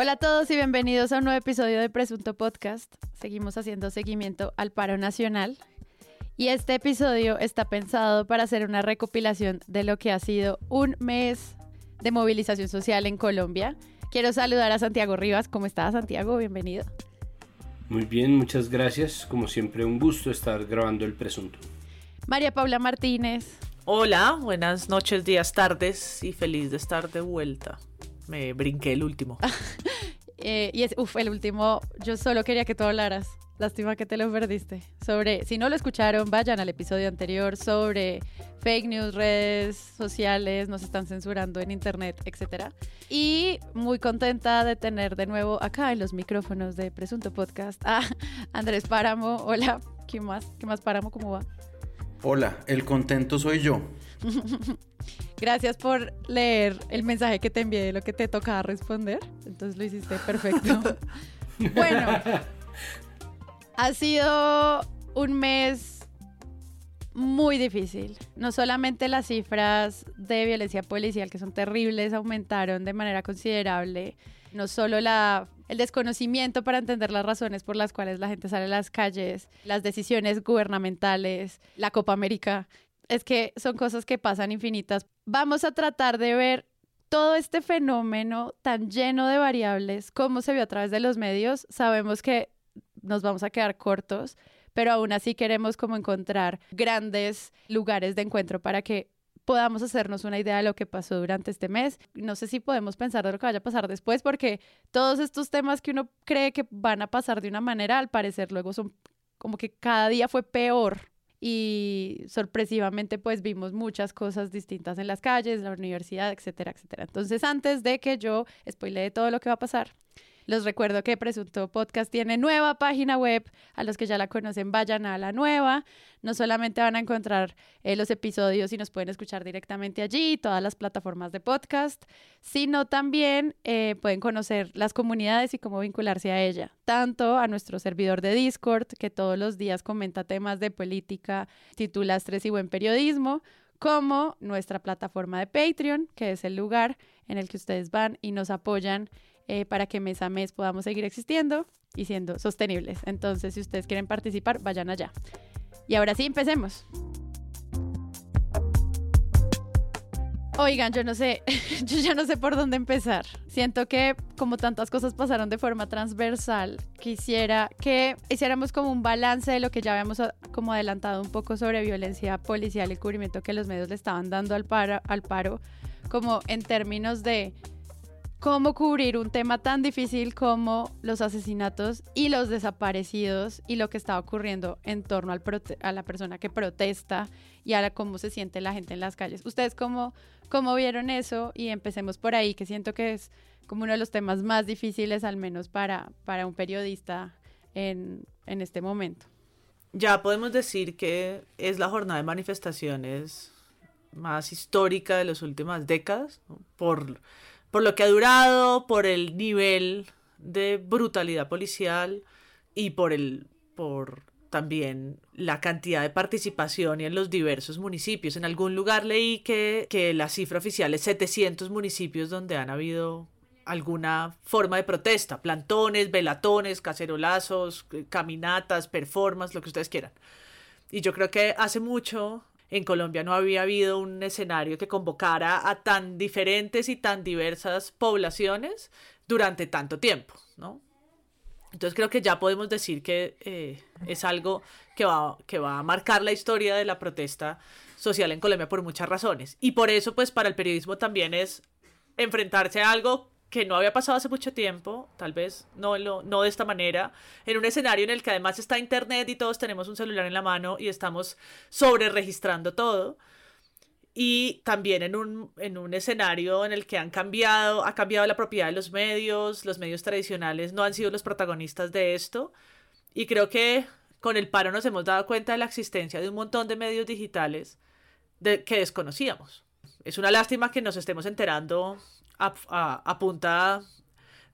Hola a todos y bienvenidos a un nuevo episodio de Presunto Podcast. Seguimos haciendo seguimiento al paro nacional y este episodio está pensado para hacer una recopilación de lo que ha sido un mes de movilización social en Colombia. Quiero saludar a Santiago Rivas. ¿Cómo estás, Santiago? Bienvenido. Muy bien, muchas gracias. Como siempre, un gusto estar grabando el presunto. María Paula Martínez. Hola, buenas noches, días, tardes y feliz de estar de vuelta. Me brinqué el último. Eh, y es, uff, el último, yo solo quería que tú hablaras. Lástima que te lo perdiste. Sobre, si no lo escucharon, vayan al episodio anterior sobre fake news, redes sociales, nos están censurando en internet, etc. Y muy contenta de tener de nuevo acá en los micrófonos de Presunto Podcast a Andrés Páramo. Hola, ¿qué más? ¿Qué más Páramo? ¿Cómo va? Hola, el contento soy yo. Gracias por leer el mensaje que te envié de lo que te tocaba responder. Entonces lo hiciste perfecto. bueno, ha sido un mes muy difícil. No solamente las cifras de violencia policial, que son terribles, aumentaron de manera considerable. No solo la, el desconocimiento para entender las razones por las cuales la gente sale a las calles, las decisiones gubernamentales, la Copa América, es que son cosas que pasan infinitas. Vamos a tratar de ver todo este fenómeno tan lleno de variables, cómo se vio a través de los medios. Sabemos que nos vamos a quedar cortos, pero aún así queremos como encontrar grandes lugares de encuentro para que podamos hacernos una idea de lo que pasó durante este mes. No sé si podemos pensar de lo que vaya a pasar después, porque todos estos temas que uno cree que van a pasar de una manera, al parecer luego son como que cada día fue peor y sorpresivamente pues vimos muchas cosas distintas en las calles, la universidad, etcétera, etcétera. Entonces antes de que yo spoilee todo lo que va a pasar, los recuerdo que Presunto Podcast tiene nueva página web. A los que ya la conocen, vayan a la nueva. No solamente van a encontrar eh, los episodios y nos pueden escuchar directamente allí, todas las plataformas de podcast, sino también eh, pueden conocer las comunidades y cómo vincularse a ella. Tanto a nuestro servidor de Discord, que todos los días comenta temas de política, titula Estrés y Buen Periodismo, como nuestra plataforma de Patreon, que es el lugar en el que ustedes van y nos apoyan eh, para que mes a mes podamos seguir existiendo y siendo sostenibles. Entonces, si ustedes quieren participar, vayan allá. Y ahora sí, empecemos. Oigan, yo no sé, yo ya no sé por dónde empezar. Siento que como tantas cosas pasaron de forma transversal, quisiera que hiciéramos como un balance de lo que ya habíamos como adelantado un poco sobre violencia policial y cubrimiento que los medios le estaban dando al paro, al paro como en términos de cómo cubrir un tema tan difícil como los asesinatos y los desaparecidos y lo que está ocurriendo en torno a la persona que protesta y a cómo se siente la gente en las calles. ¿Ustedes cómo, cómo vieron eso? Y empecemos por ahí, que siento que es como uno de los temas más difíciles, al menos para, para un periodista en, en este momento. Ya podemos decir que es la jornada de manifestaciones más histórica de las últimas décadas, por por lo que ha durado, por el nivel de brutalidad policial y por el por también la cantidad de participación y en los diversos municipios. En algún lugar leí que, que la cifra oficial es 700 municipios donde han habido alguna forma de protesta, plantones, velatones, cacerolazos, caminatas, performances, lo que ustedes quieran. Y yo creo que hace mucho en Colombia no había habido un escenario que convocara a tan diferentes y tan diversas poblaciones durante tanto tiempo, ¿no? Entonces creo que ya podemos decir que eh, es algo que va, que va a marcar la historia de la protesta social en Colombia por muchas razones. Y por eso, pues, para el periodismo también es enfrentarse a algo que no había pasado hace mucho tiempo, tal vez no, lo, no de esta manera, en un escenario en el que además está Internet y todos tenemos un celular en la mano y estamos sobre registrando todo. Y también en un, en un escenario en el que han cambiado, ha cambiado la propiedad de los medios, los medios tradicionales no han sido los protagonistas de esto. Y creo que con el paro nos hemos dado cuenta de la existencia de un montón de medios digitales de, que desconocíamos. Es una lástima que nos estemos enterando a,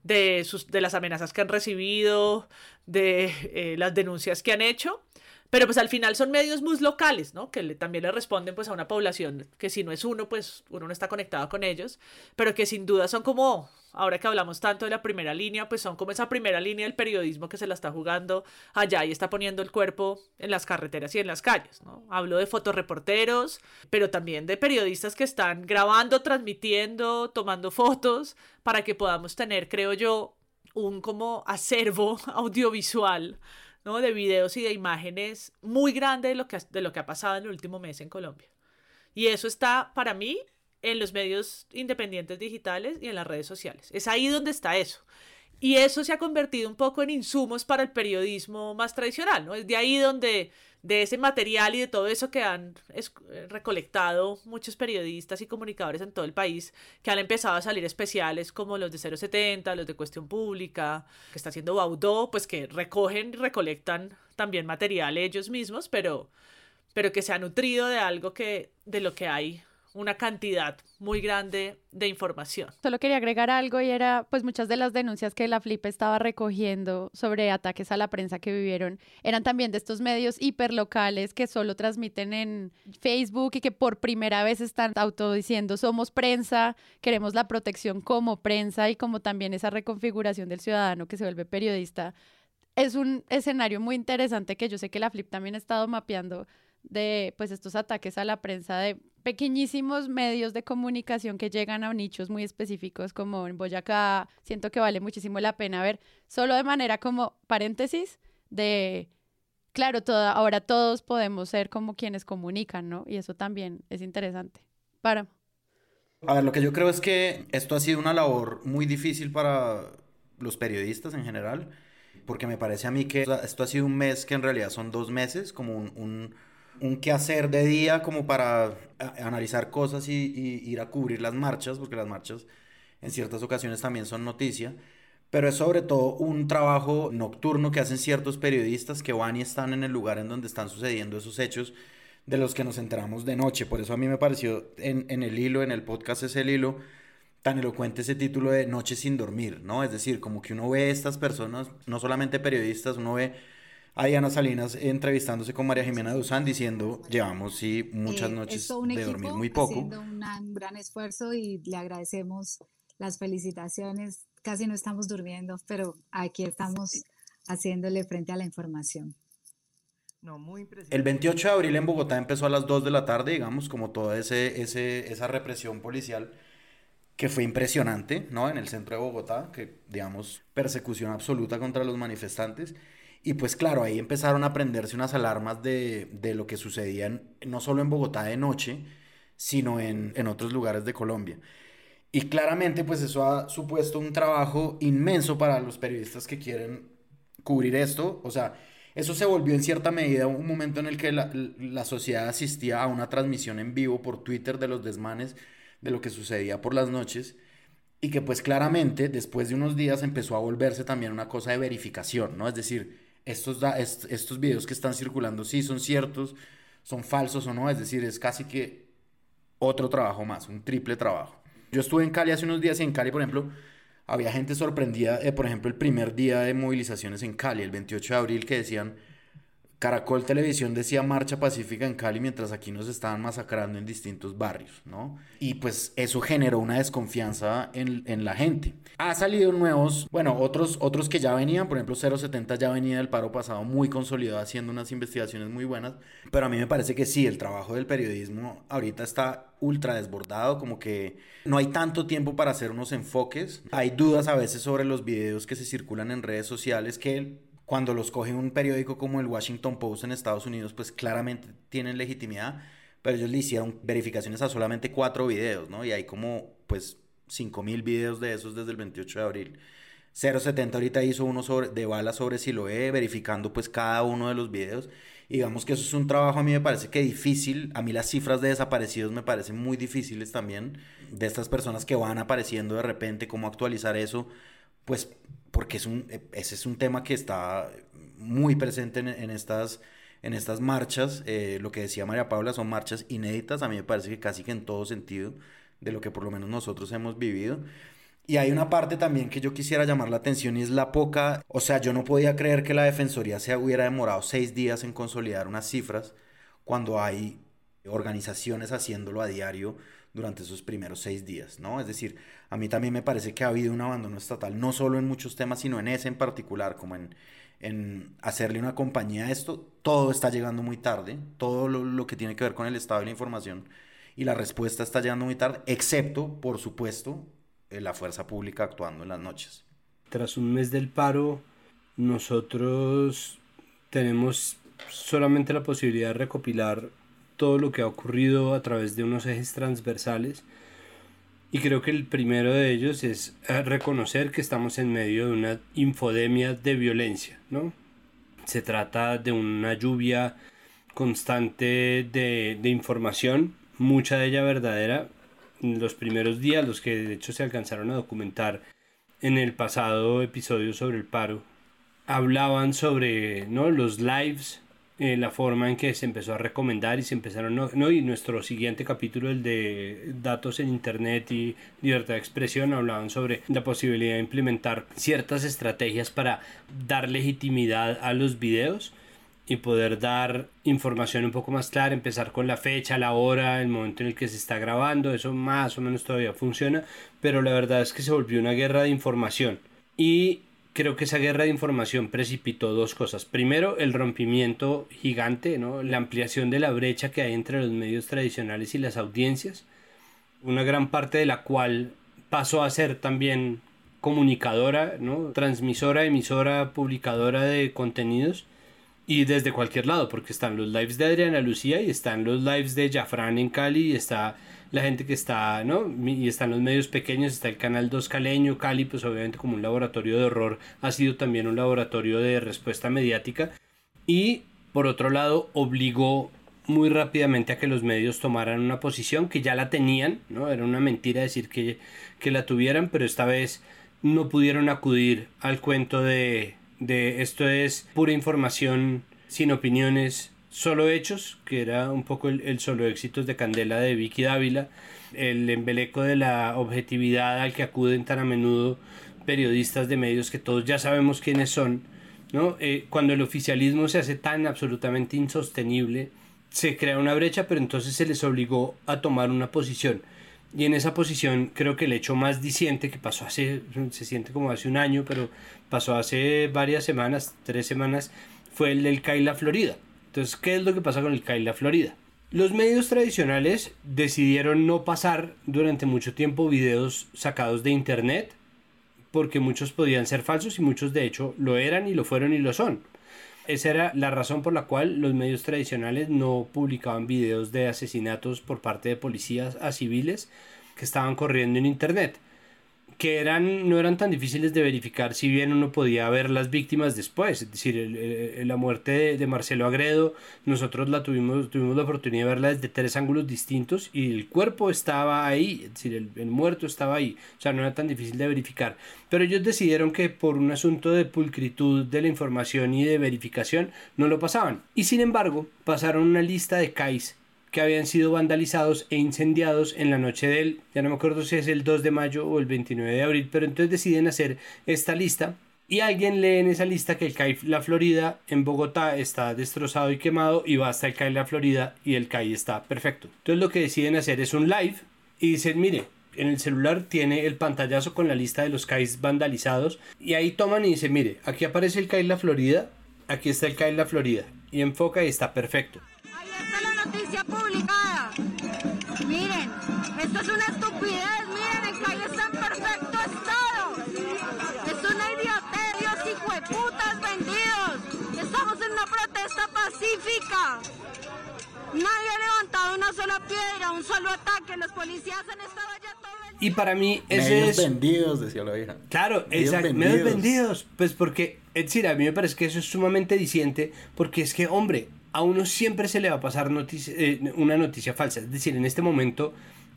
de, sus, de las amenazas que han recibido, de eh, las denuncias que han hecho, Pero pues al final son medios muy locales, ¿no? Que también le responden pues a una población que si no es uno, pues uno no está conectado con ellos, pero que sin duda son como, ahora que hablamos tanto de la primera línea, pues son como esa primera línea del periodismo que se la está jugando allá y está poniendo el cuerpo en las carreteras y en las calles, ¿no? Hablo de fotoreporteros, pero también de periodistas que están grabando, transmitiendo, tomando fotos, para que podamos tener, creo yo, un como acervo audiovisual ¿no? de videos y de imágenes muy grande de lo, que, de lo que ha pasado en el último mes en Colombia. Y eso está para mí en los medios independientes digitales y en las redes sociales. Es ahí donde está eso. Y eso se ha convertido un poco en insumos para el periodismo más tradicional, ¿no? Es de ahí donde de ese material y de todo eso que han eh, recolectado muchos periodistas y comunicadores en todo el país, que han empezado a salir especiales como los de 070, los de Cuestión Pública, que está haciendo Baudó, pues que recogen y recolectan también material ellos mismos, pero, pero que se ha nutrido de algo que, de lo que hay una cantidad muy grande de información. Solo quería agregar algo y era, pues muchas de las denuncias que la Flip estaba recogiendo sobre ataques a la prensa que vivieron eran también de estos medios hiperlocales que solo transmiten en Facebook y que por primera vez están autodiciendo somos prensa, queremos la protección como prensa y como también esa reconfiguración del ciudadano que se vuelve periodista. Es un escenario muy interesante que yo sé que la Flip también ha estado mapeando de pues estos ataques a la prensa de pequeñísimos medios de comunicación que llegan a nichos muy específicos como en Boyacá, siento que vale muchísimo la pena ver, solo de manera como paréntesis de, claro, ahora todos podemos ser como quienes comunican, ¿no? Y eso también es interesante. Para. A ver, lo que yo creo es que esto ha sido una labor muy difícil para los periodistas en general, porque me parece a mí que esto ha sido un mes que en realidad son dos meses, como un un quehacer de día como para analizar cosas y, ir a cubrir las marchas, porque las marchas en ciertas ocasiones también son noticia, pero es sobre todo un trabajo nocturno que hacen ciertos periodistas que van y están en el lugar en donde están sucediendo esos hechos de los que nos enteramos de noche. Por eso a mí me pareció en, el hilo, en el podcast es el hilo, tan elocuente ese título de Noche sin dormir, ¿no? Es decir, como que uno ve estas personas, no solamente periodistas, uno ve a Diana Salinas entrevistándose con María Jimena Duzán diciendo, llevamos sí muchas eh, noches de dormir muy poco. Haciendo un gran esfuerzo y le agradecemos las felicitaciones. Casi no estamos durmiendo, pero aquí estamos haciéndole frente a la información. No, muy el 28 de abril en Bogotá empezó a las 2 de la tarde, digamos, como toda ese, ese, esa represión policial que fue impresionante, ¿no? En el centro de Bogotá, que, digamos, persecución absoluta contra los manifestantes. Y pues claro, ahí empezaron a prenderse unas alarmas de, lo que sucedía no solo en Bogotá de noche, sino en, otros lugares de Colombia. Y claramente pues eso ha supuesto un trabajo inmenso para los periodistas que quieren cubrir esto. O sea, eso se volvió en cierta medida un momento en el que la, la sociedad asistía a una transmisión en vivo por Twitter de los desmanes de lo que sucedía por las noches y que pues claramente después de unos días empezó a volverse también una cosa de verificación, ¿no? Es decir, estos, estos videos que están circulando sí son ciertos, son falsos o no, es decir, es casi que otro trabajo más, un triple trabajo. Yo estuve en Cali hace unos días y en Cali, por ejemplo, había gente sorprendida, eh, por ejemplo, el primer día de movilizaciones en Cali, el 28 de abril, que decían, Caracol Televisión decía marcha pacífica en Cali mientras aquí nos estaban masacrando en distintos barrios, ¿no? Y pues eso generó una desconfianza en, en, la gente. Ha salido nuevos, bueno, otros, otros que ya venían, por ejemplo 070 ya venía del paro pasado muy consolidado haciendo unas investigaciones muy buenas, pero a mí me parece que sí, el trabajo del periodismo ahorita está ultra desbordado, como que no hay tanto tiempo para hacer unos enfoques. Hay dudas a veces sobre los videos que se circulan en redes sociales que cuando los coge un periódico como el Washington Post en Estados Unidos, pues claramente tienen legitimidad, pero ellos le hicieron verificaciones a solamente cuatro videos, ¿no? Y hay como, pues, 5000 videos de esos desde el 28 de abril. 070 ahorita hizo uno sobre, de balas sobre Siloé, verificando pues cada uno de los videos. Y digamos que eso es un trabajo a mí me parece que difícil. A mí las cifras de desaparecidos me parecen muy difíciles también. De estas personas que van apareciendo de repente, cómo actualizar eso. Pues porque es un, e, ese es un tema que está muy presente en, estas, en estas marchas. Eh, lo que decía María Paula son marchas inéditas, a mí me parece que casi que en todo sentido de lo que por lo menos nosotros hemos vivido. Y hay una parte también que yo quisiera llamar la atención y es la poca, o sea, yo no podía creer que la Defensoría se hubiera demorado seis días en consolidar unas cifras cuando hay organizaciones haciéndolo a diario durante esos primeros seis días, ¿no? Es decir, a mí también me parece que ha habido un abandono estatal, no solo en muchos temas, sino en ese en particular, como en, en hacerle una compañía a esto, todo está llegando muy tarde, todo lo, que tiene que ver con el estado de la información y la respuesta está llegando muy tarde, excepto, por supuesto, eh, la fuerza pública actuando en las noches. Tras un mes del paro, nosotros tenemos solamente la posibilidad de recopilar todo lo que ha ocurrido a través de unos ejes transversales. Y creo que el primero de ellos es eh, reconocer que estamos en medio de una infodemia de violencia, ¿no? Se trata de una lluvia constante de, de información, mucha de ella verdadera, los primeros días, los que de hecho se alcanzaron a documentar en el pasado episodio sobre el paro, hablaban sobre ¿no? los lives, eh, la forma en que se empezó a recomendar y se empezaron, ¿no? y nuestro siguiente capítulo, el de datos en Internet y libertad de expresión, hablaban sobre la posibilidad de implementar ciertas estrategias para dar legitimidad a los videos y poder dar información un poco más clara, empezar con la fecha, la hora, el momento en el que se está grabando, eso más o menos todavía funciona, pero la verdad es que se volvió una guerra de información y creo que esa guerra de información precipitó dos cosas. Primero, el rompimiento gigante, ¿no? la ampliación de la brecha que hay entre los medios tradicionales y las audiencias, una gran parte de la cual pasó a ser también comunicadora, ¿no? transmisora, emisora, publicadora de contenidos y desde cualquier lado, porque están los lives de Adriana Lucía y están los lives de Jafran en Cali y está la gente que está, ¿no? Y están los medios pequeños, está el canal 2 caleño, Cali, pues obviamente como un laboratorio de horror, ha sido también un laboratorio de respuesta mediática. Y por otro lado, obligó muy rápidamente a que los medios tomaran una posición que ya la tenían, ¿no? Era una mentira decir que, que la tuvieran, pero esta vez no pudieron acudir al cuento de de esto es pura información sin opiniones, solo hechos, que era un poco el, solo éxitos de Candela de Vicky Dávila, el embeleco de la objetividad al que acuden tan a menudo periodistas de medios que todos ya sabemos quiénes son, ¿no? Eh, cuando el oficialismo se hace tan absolutamente insostenible, se crea una brecha, pero entonces se les obligó a tomar una posición. Y en esa posición creo que el hecho más diciente que pasó hace, se siente como hace un año, pero pasó hace varias semanas, tres semanas, fue el del Kaila Florida. Entonces, ¿qué es lo que pasa con el Kaila Florida? Los medios tradicionales decidieron no pasar durante mucho tiempo videos sacados de internet porque muchos podían ser falsos y muchos de hecho lo eran y lo fueron y lo son. Esa era la razón por la cual los medios tradicionales no publicaban videos de asesinatos por parte de policías a civiles que estaban corriendo en Internet que eran, no eran tan difíciles de verificar si bien uno podía ver las víctimas después. Es decir, la muerte de, Marcelo Agredo, nosotros la tuvimos, tuvimos la oportunidad de verla desde tres ángulos distintos y el cuerpo estaba ahí, es decir, el, el, muerto estaba ahí. O sea, no era tan difícil de verificar. Pero ellos decidieron que por un asunto de pulcritud de la información y de verificación no lo pasaban. Y sin embargo, pasaron una lista de CAIS que habían sido vandalizados e incendiados en la noche del, ya no me acuerdo si es el 2 de mayo o el 29 de abril, pero entonces deciden hacer esta lista y alguien lee en esa lista que el CAI La Florida en Bogotá está destrozado y quemado y va hasta el CAI La Florida y el CAI está perfecto. Entonces lo que deciden hacer es un live y dicen, mire, en el celular tiene el pantallazo con la lista de los CAIs vandalizados. Y ahí toman y dicen, mire, aquí aparece el CAI La Florida, aquí está el CAI La Florida. Y enfoca y está perfecto noticia publicada. Miren, esto es una estupidez. Miren, el calle está en perfecto estado. Es una idiotez, Dios hijo de putas vendidos. Estamos en una protesta pacífica. Nadie ha levantado una sola piedra, un solo ataque. Los policías han estado allá todo y para mí ese medios vendidos, decía la vieja. Claro, exacto, medios vendidos. Pues porque, es decir, a mí me parece que eso es sumamente diciente, porque es que, hombre, a uno siempre se le va a pasar eh, una noticia falsa. Es decir, en este momento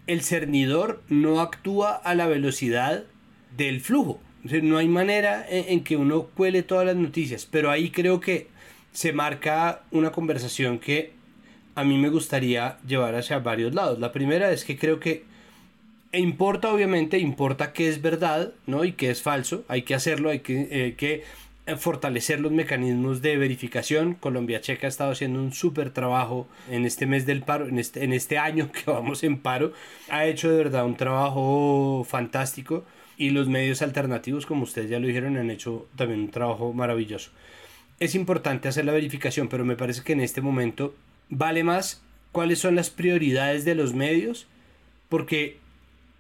el cernidor no actúa a la velocidad del flujo. no hay manera en, que uno cuele todas las noticias. Pero ahí creo que se marca una conversación que a mí me gustaría llevar hacia varios lados. La primera es que creo que E importa, obviamente, importa qué es verdad, ¿no? Y qué es falso. Hay que hacerlo, hay que, eh, que fortalecer los mecanismos de verificación. Colombia Checa ha estado haciendo un súper trabajo en este mes del paro, en este, en este año que vamos en paro. Ha hecho de verdad un trabajo fantástico y los medios alternativos, como ustedes ya lo dijeron, han hecho también un trabajo maravilloso. Es importante hacer la verificación, pero me parece que en este momento vale más cuáles son las prioridades de los medios, porque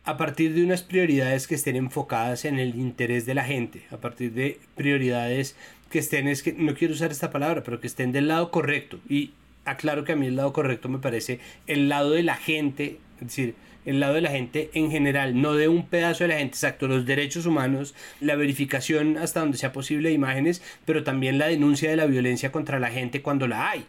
a partir de unas prioridades que estén enfocadas en el interés de la gente, a partir de prioridades que estén, es que no quiero usar esta palabra, pero que estén del lado correcto. Y aclaro que a mí el lado correcto me parece el lado de la gente, es decir, el lado de la gente en general, no de un pedazo de la gente, exacto, los derechos humanos, la verificación hasta donde sea posible de imágenes, pero también la denuncia de la violencia contra la gente cuando la hay.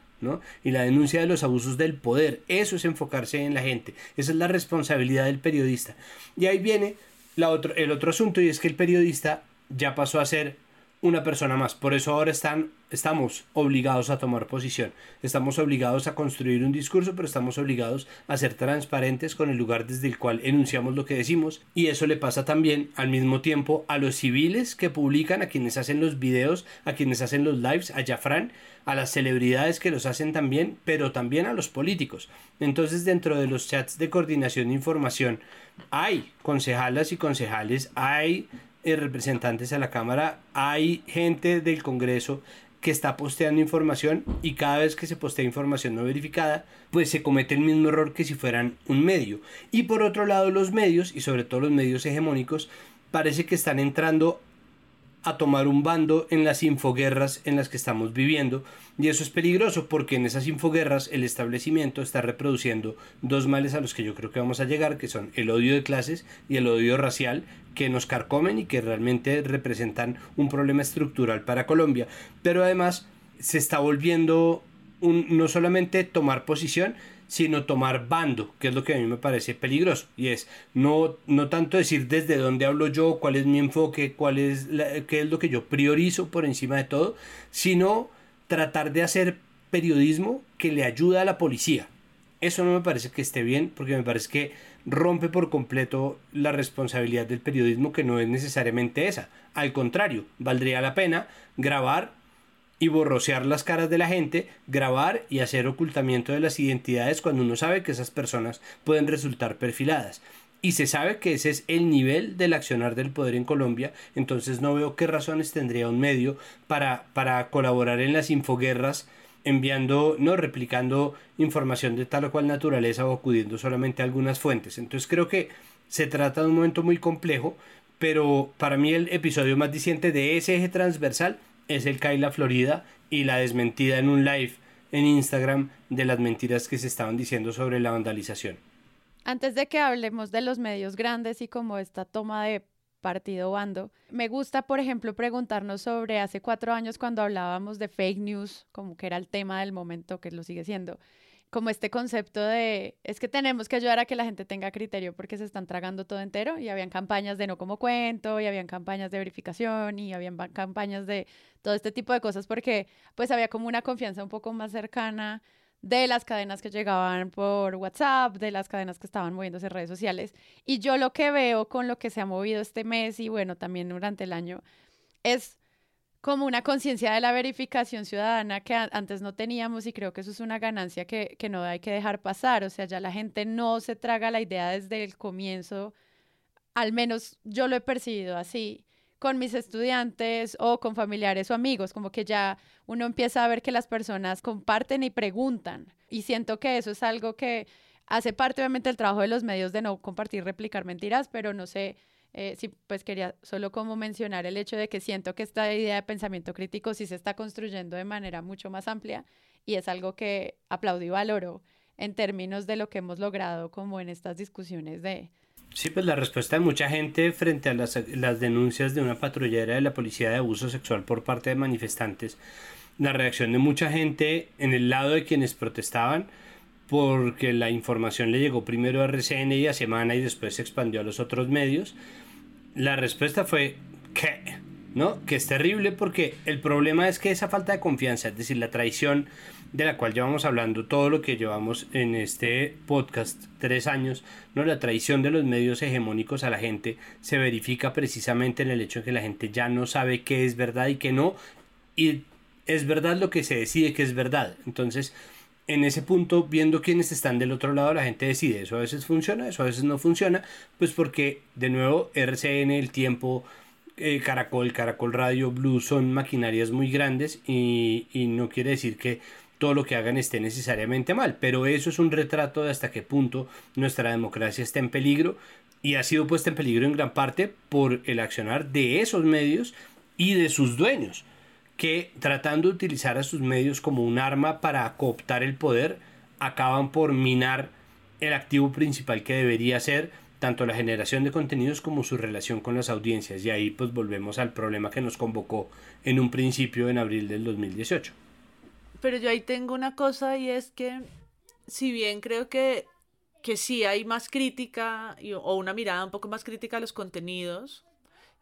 Y la denuncia de los abusos del poder. Eso es enfocarse en la gente. Esa es la responsabilidad del periodista. Y ahí viene la otro, el otro asunto y es que el periodista ya pasó a ser una persona más. Por eso ahora están, estamos obligados a tomar posición. Estamos obligados a construir un discurso, pero estamos obligados a ser transparentes con el lugar desde el cual enunciamos lo que decimos. Y eso le pasa también al mismo tiempo a los civiles que publican, a quienes hacen los videos, a quienes hacen los lives, a Jafran, a las celebridades que los hacen también, pero también a los políticos. Entonces dentro de los chats de coordinación de información hay concejalas y concejales, hay representantes a la Cámara, hay gente del Congreso que está posteando información y cada vez que se postea información no verificada, pues se comete el mismo error que si fueran un medio. Y por otro lado los medios, y sobre todo los medios hegemónicos, parece que están entrando a tomar un bando en las infoguerras en las que estamos viviendo. Y eso es peligroso porque en esas infoguerras el establecimiento está reproduciendo dos males a los que yo creo que vamos a llegar que son el odio de clases y el odio racial que nos carcomen y que realmente representan un problema estructural para Colombia. Pero además se está volviendo no solamente tomar posición sino tomar bando, que es lo que a mí me parece peligroso. Y es no, no tanto decir desde dónde hablo yo, cuál es mi enfoque, cuál es qué es lo que yo priorizo por encima de todo, sino tratar de hacer periodismo que le ayuda a la policía. Eso no me parece que esté bien, porque me parece que rompe por completo la responsabilidad del periodismo, que no es necesariamente esa. Al contrario, valdría la pena grabar y borrosear las caras de la gente, grabar y hacer ocultamiento de las identidades cuando uno sabe que esas personas pueden resultar perfiladas. Y se sabe que ese es el nivel del accionar del poder en Colombia, entonces no veo qué razones tendría un medio para, para colaborar en las infoguerras enviando, no replicando información de tal o cual naturaleza o acudiendo solamente a algunas fuentes. Entonces creo que se trata de un momento muy complejo, pero para mí el episodio más diciente de ese eje transversal es el Kaila Florida y la desmentida en un live en Instagram de las mentiras que se estaban diciendo sobre la vandalización. Antes de que hablemos de los medios grandes y como esta toma de partido bando, me gusta, por ejemplo, preguntarnos sobre hace cuatro años cuando hablábamos de fake news, como que era el tema del momento, que lo sigue siendo como este concepto de, es que tenemos que ayudar a que la gente tenga criterio porque se están tragando todo entero y habían campañas de no como cuento y habían campañas de verificación y habían campañas de todo este tipo de cosas porque pues había como una confianza un poco más cercana de las cadenas que llegaban por WhatsApp, de las cadenas que estaban moviéndose en redes sociales. Y yo lo que veo con lo que se ha movido este mes y bueno, también durante el año, es como una conciencia de la verificación ciudadana que antes no teníamos y creo que eso es una ganancia que, que no hay que dejar pasar. O sea, ya la gente no se traga la idea desde el comienzo, al menos yo lo he percibido así con mis estudiantes o con familiares o amigos, como que ya uno empieza a ver que las personas comparten y preguntan. Y siento que eso es algo que hace parte obviamente del trabajo de los medios de no compartir, replicar mentiras, pero no sé eh, sí, pues quería solo como mencionar el hecho de que siento que esta idea de pensamiento crítico sí se está construyendo de manera mucho más amplia y es algo que aplaudo y valoro en términos de lo que hemos logrado como en estas discusiones de... Sí, pues la respuesta de mucha gente frente a las, las denuncias de una patrullera de la policía de abuso sexual por parte de manifestantes, la reacción de mucha gente en el lado de quienes protestaban, porque la información le llegó primero a RCN y a Semana y después se expandió a los otros medios. La respuesta fue ¿qué? ¿no? Que es terrible porque el problema es que esa falta de confianza, es decir, la traición de la cual llevamos hablando todo lo que llevamos en este podcast, tres años, ¿no? La traición de los medios hegemónicos a la gente se verifica precisamente en el hecho de que la gente ya no sabe qué es verdad y qué no, y es verdad lo que se decide que es verdad. Entonces, en ese punto, viendo quiénes están del otro lado, la gente decide. Eso a veces funciona, eso a veces no funciona, pues porque, de nuevo, RCN, el tiempo, eh, Caracol, Caracol Radio, Blue son maquinarias muy grandes y, y no quiere decir que todo lo que hagan esté necesariamente mal, pero eso es un retrato de hasta qué punto nuestra democracia está en peligro y ha sido puesta en peligro en gran parte por el accionar de esos medios y de sus dueños, que tratando de utilizar a sus medios como un arma para cooptar el poder, acaban por minar el activo principal que debería ser tanto la generación de contenidos como su relación con las audiencias. Y ahí pues volvemos al problema que nos convocó en un principio en abril del 2018. Pero yo ahí tengo una cosa y es que si bien creo que, que sí hay más crítica o una mirada un poco más crítica a los contenidos,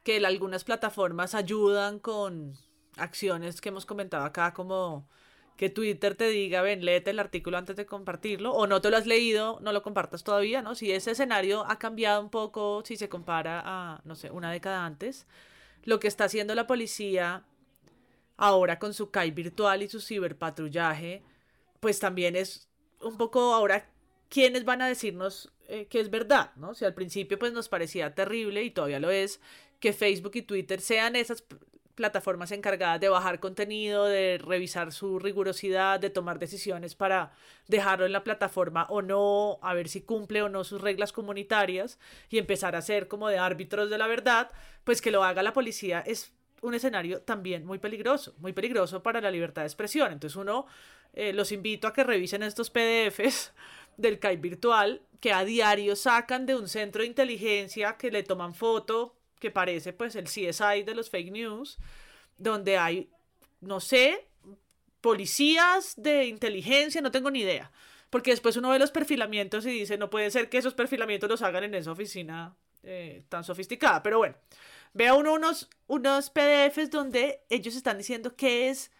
que algunas plataformas ayudan con acciones que hemos comentado acá como que Twitter te diga, ven, léete el artículo antes de compartirlo, o no te lo has leído, no lo compartas todavía, ¿no? Si ese escenario ha cambiado un poco, si se compara a, no sé, una década antes, lo que está haciendo la policía ahora con su CAI virtual y su ciberpatrullaje, pues también es un poco ahora quiénes van a decirnos eh, que es verdad, ¿no? Si al principio pues nos parecía terrible y todavía lo es, que Facebook y Twitter sean esas plataformas encargadas de bajar contenido, de revisar su rigurosidad, de tomar decisiones para dejarlo en la plataforma o no, a ver si cumple o no sus reglas comunitarias y empezar a ser como de árbitros de la verdad, pues que lo haga la policía es un escenario también muy peligroso, muy peligroso para la libertad de expresión. Entonces uno eh, los invito a que revisen estos PDFs del CAI virtual que a diario sacan de un centro de inteligencia que le toman foto, que parece pues el CSI de los fake news, donde hay, no sé, policías de inteligencia, no tengo ni idea. Porque después uno ve los perfilamientos y dice, no puede ser que esos perfilamientos los hagan en esa oficina eh, tan sofisticada. Pero bueno, Vea uno unos, unos PDFs donde ellos están diciendo qué es,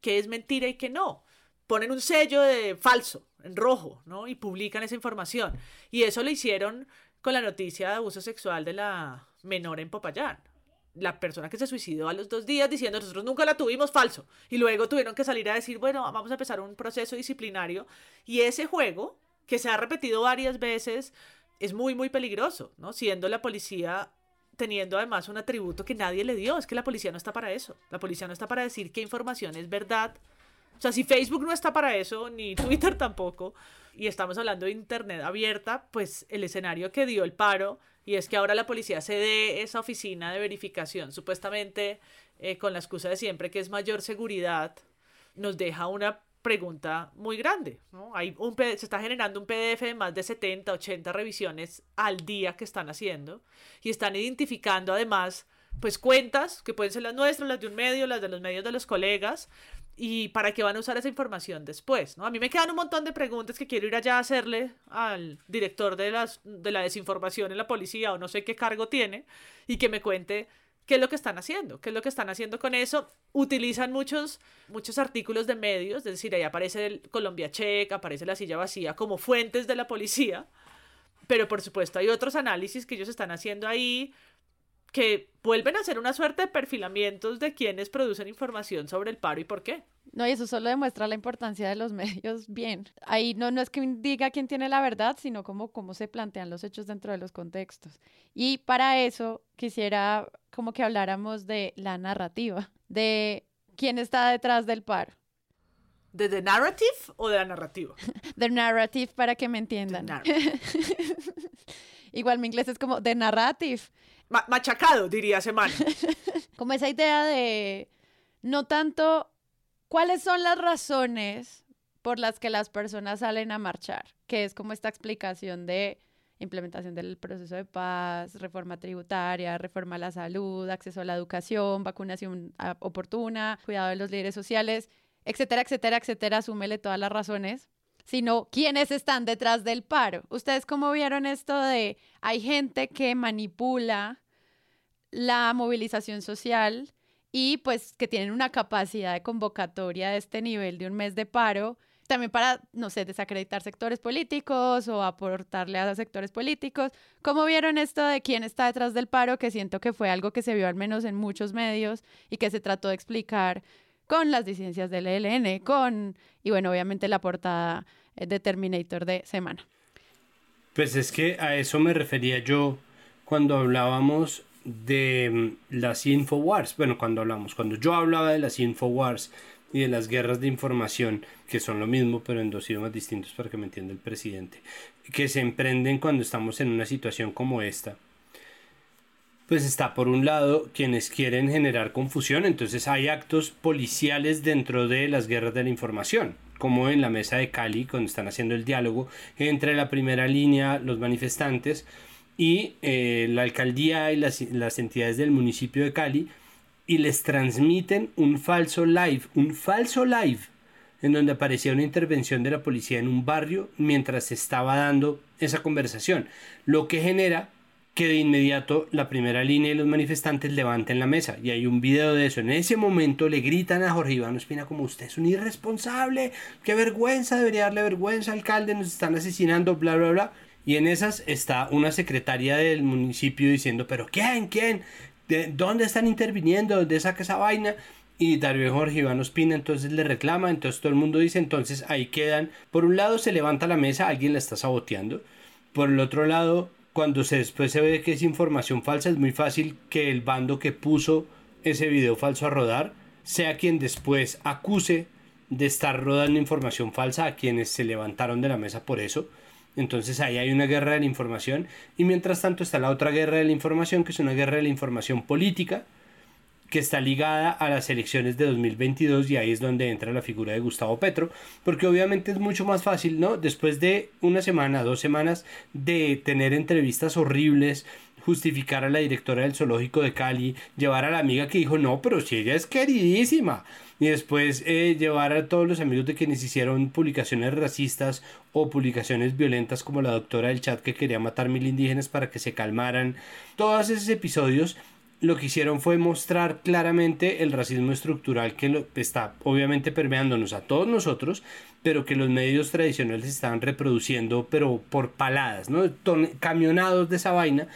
qué es mentira y qué no. Ponen un sello de falso en rojo, ¿no? Y publican esa información. Y eso lo hicieron con la noticia de abuso sexual de la menor en Popayán. La persona que se suicidó a los dos días diciendo nosotros nunca la tuvimos falso. Y luego tuvieron que salir a decir, bueno, vamos a empezar un proceso disciplinario. Y ese juego, que se ha repetido varias veces, es muy, muy peligroso, ¿no? Siendo la policía teniendo además un atributo que nadie le dio. Es que la policía no está para eso. La policía no está para decir qué información es verdad. O sea, si Facebook no está para eso, ni Twitter tampoco, y estamos hablando de Internet abierta, pues el escenario que dio el paro, y es que ahora la policía se dé esa oficina de verificación, supuestamente eh, con la excusa de siempre que es mayor seguridad, nos deja una pregunta muy grande. ¿no? Hay un, se está generando un PDF de más de 70, 80 revisiones al día que están haciendo y están identificando además pues cuentas que pueden ser las nuestras, las de un medio, las de los medios de los colegas y para qué van a usar esa información después, ¿no? A mí me quedan un montón de preguntas que quiero ir allá a hacerle al director de, las, de la desinformación en la policía o no sé qué cargo tiene y que me cuente ¿Qué es lo que están haciendo? ¿Qué es lo que están haciendo con eso? Utilizan muchos, muchos artículos de medios, es decir, ahí aparece el Colombia Check, aparece la silla vacía como fuentes de la policía, pero por supuesto hay otros análisis que ellos están haciendo ahí que vuelven a hacer una suerte de perfilamientos de quienes producen información sobre el paro y por qué. No, y eso solo demuestra la importancia de los medios bien. Ahí no, no es que diga quién tiene la verdad, sino cómo, cómo se plantean los hechos dentro de los contextos. Y para eso quisiera como que habláramos de la narrativa, de quién está detrás del paro. ¿De the narrative o de la narrativa? The narrative, para que me entiendan. Igual mi inglés es como the narrative. Machacado, diría Semana. como esa idea de no tanto ¿Cuáles son las razones por las que las personas salen a marchar? Que es como esta explicación de implementación del proceso de paz, reforma tributaria, reforma a la salud, acceso a la educación, vacunación ah, oportuna, cuidado de los líderes sociales, etcétera, etcétera, etcétera, súmele todas las razones, sino quiénes están detrás del paro. ¿Ustedes cómo vieron esto de hay gente que manipula la movilización social y pues que tienen una capacidad de convocatoria de este nivel de un mes de paro, también para, no sé, desacreditar sectores políticos o aportarle a sectores políticos. ¿Cómo vieron esto de quién está detrás del paro? Que siento que fue algo que se vio al menos en muchos medios y que se trató de explicar con las disidencias del ELN, con, y bueno, obviamente la portada de Terminator de semana. Pues es que a eso me refería yo cuando hablábamos de mm, las Infowars. Bueno, cuando hablamos, cuando yo hablaba de las Infowars y de las guerras de información, que son lo mismo, pero en dos idiomas distintos para que me entienda el presidente, que se emprenden cuando estamos en una situación como esta. Pues está por un lado quienes quieren generar confusión, entonces hay actos policiales dentro de las guerras de la información, como en la mesa de Cali, cuando están haciendo el diálogo entre la primera línea, los manifestantes, y eh, la alcaldía y las, las entidades del municipio de Cali, y les transmiten un falso live, un falso live, en donde aparecía una intervención de la policía en un barrio mientras se estaba dando esa conversación, lo que genera que de inmediato la primera línea y los manifestantes levanten la mesa. Y hay un video de eso. En ese momento le gritan a Jorge Iván Espina como usted es un irresponsable, qué vergüenza, debería darle vergüenza, alcalde, nos están asesinando, bla, bla, bla. Y en esas está una secretaria del municipio diciendo, pero ¿quién? ¿quién? ¿De dónde están interviniendo? ¿Dónde saca esa vaina? Y Darío Jorge Iván Ospina entonces le reclama, entonces todo el mundo dice, entonces ahí quedan. Por un lado se levanta la mesa, alguien la está saboteando. Por el otro lado, cuando se después se ve que es información falsa, es muy fácil que el bando que puso ese video falso a rodar sea quien después acuse de estar rodando información falsa a quienes se levantaron de la mesa por eso. Entonces ahí hay una guerra de la información y mientras tanto está la otra guerra de la información que es una guerra de la información política que está ligada a las elecciones de 2022 y ahí es donde entra la figura de Gustavo Petro, porque obviamente es mucho más fácil, ¿no? Después de una semana, dos semanas de tener entrevistas horribles, justificar a la directora del zoológico de Cali, llevar a la amiga que dijo, no, pero si ella es queridísima, y después eh, llevar a todos los amigos de quienes hicieron publicaciones racistas o publicaciones violentas como la doctora del chat que quería matar mil indígenas para que se calmaran. Todos esos episodios lo que hicieron fue mostrar claramente el racismo estructural que está obviamente permeándonos a todos nosotros, pero que los medios tradicionales estaban reproduciendo, pero por paladas, ¿no? camionados de esa vaina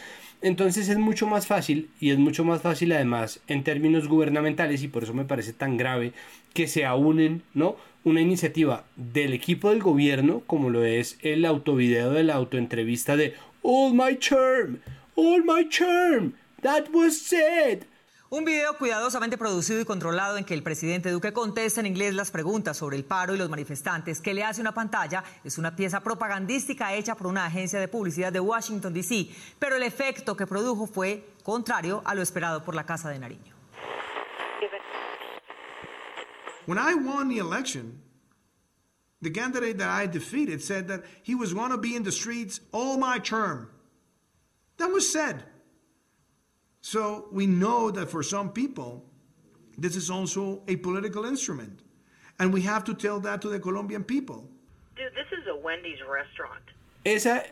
entonces es mucho más fácil y es mucho más fácil además en términos gubernamentales y por eso me parece tan grave que se aúnen, ¿no? Una iniciativa del equipo del gobierno como lo es el autovideo de la autoentrevista de All My Charm, All My Charm, that was said un video cuidadosamente producido y controlado en que el presidente Duque contesta en inglés las preguntas sobre el paro y los manifestantes que le hace una pantalla es una pieza propagandística hecha por una agencia de publicidad de Washington, D.C., pero el efecto que produjo fue contrario a lo esperado por la Casa de Nariño. When I won the election, the candidate that I defeated said that he was going to be in the streets all my term. That was said. So we know that for some people, this is also a political instrument. And we have to tell that to the Colombian people. Dude, this is a Wendy's restaurant. Esa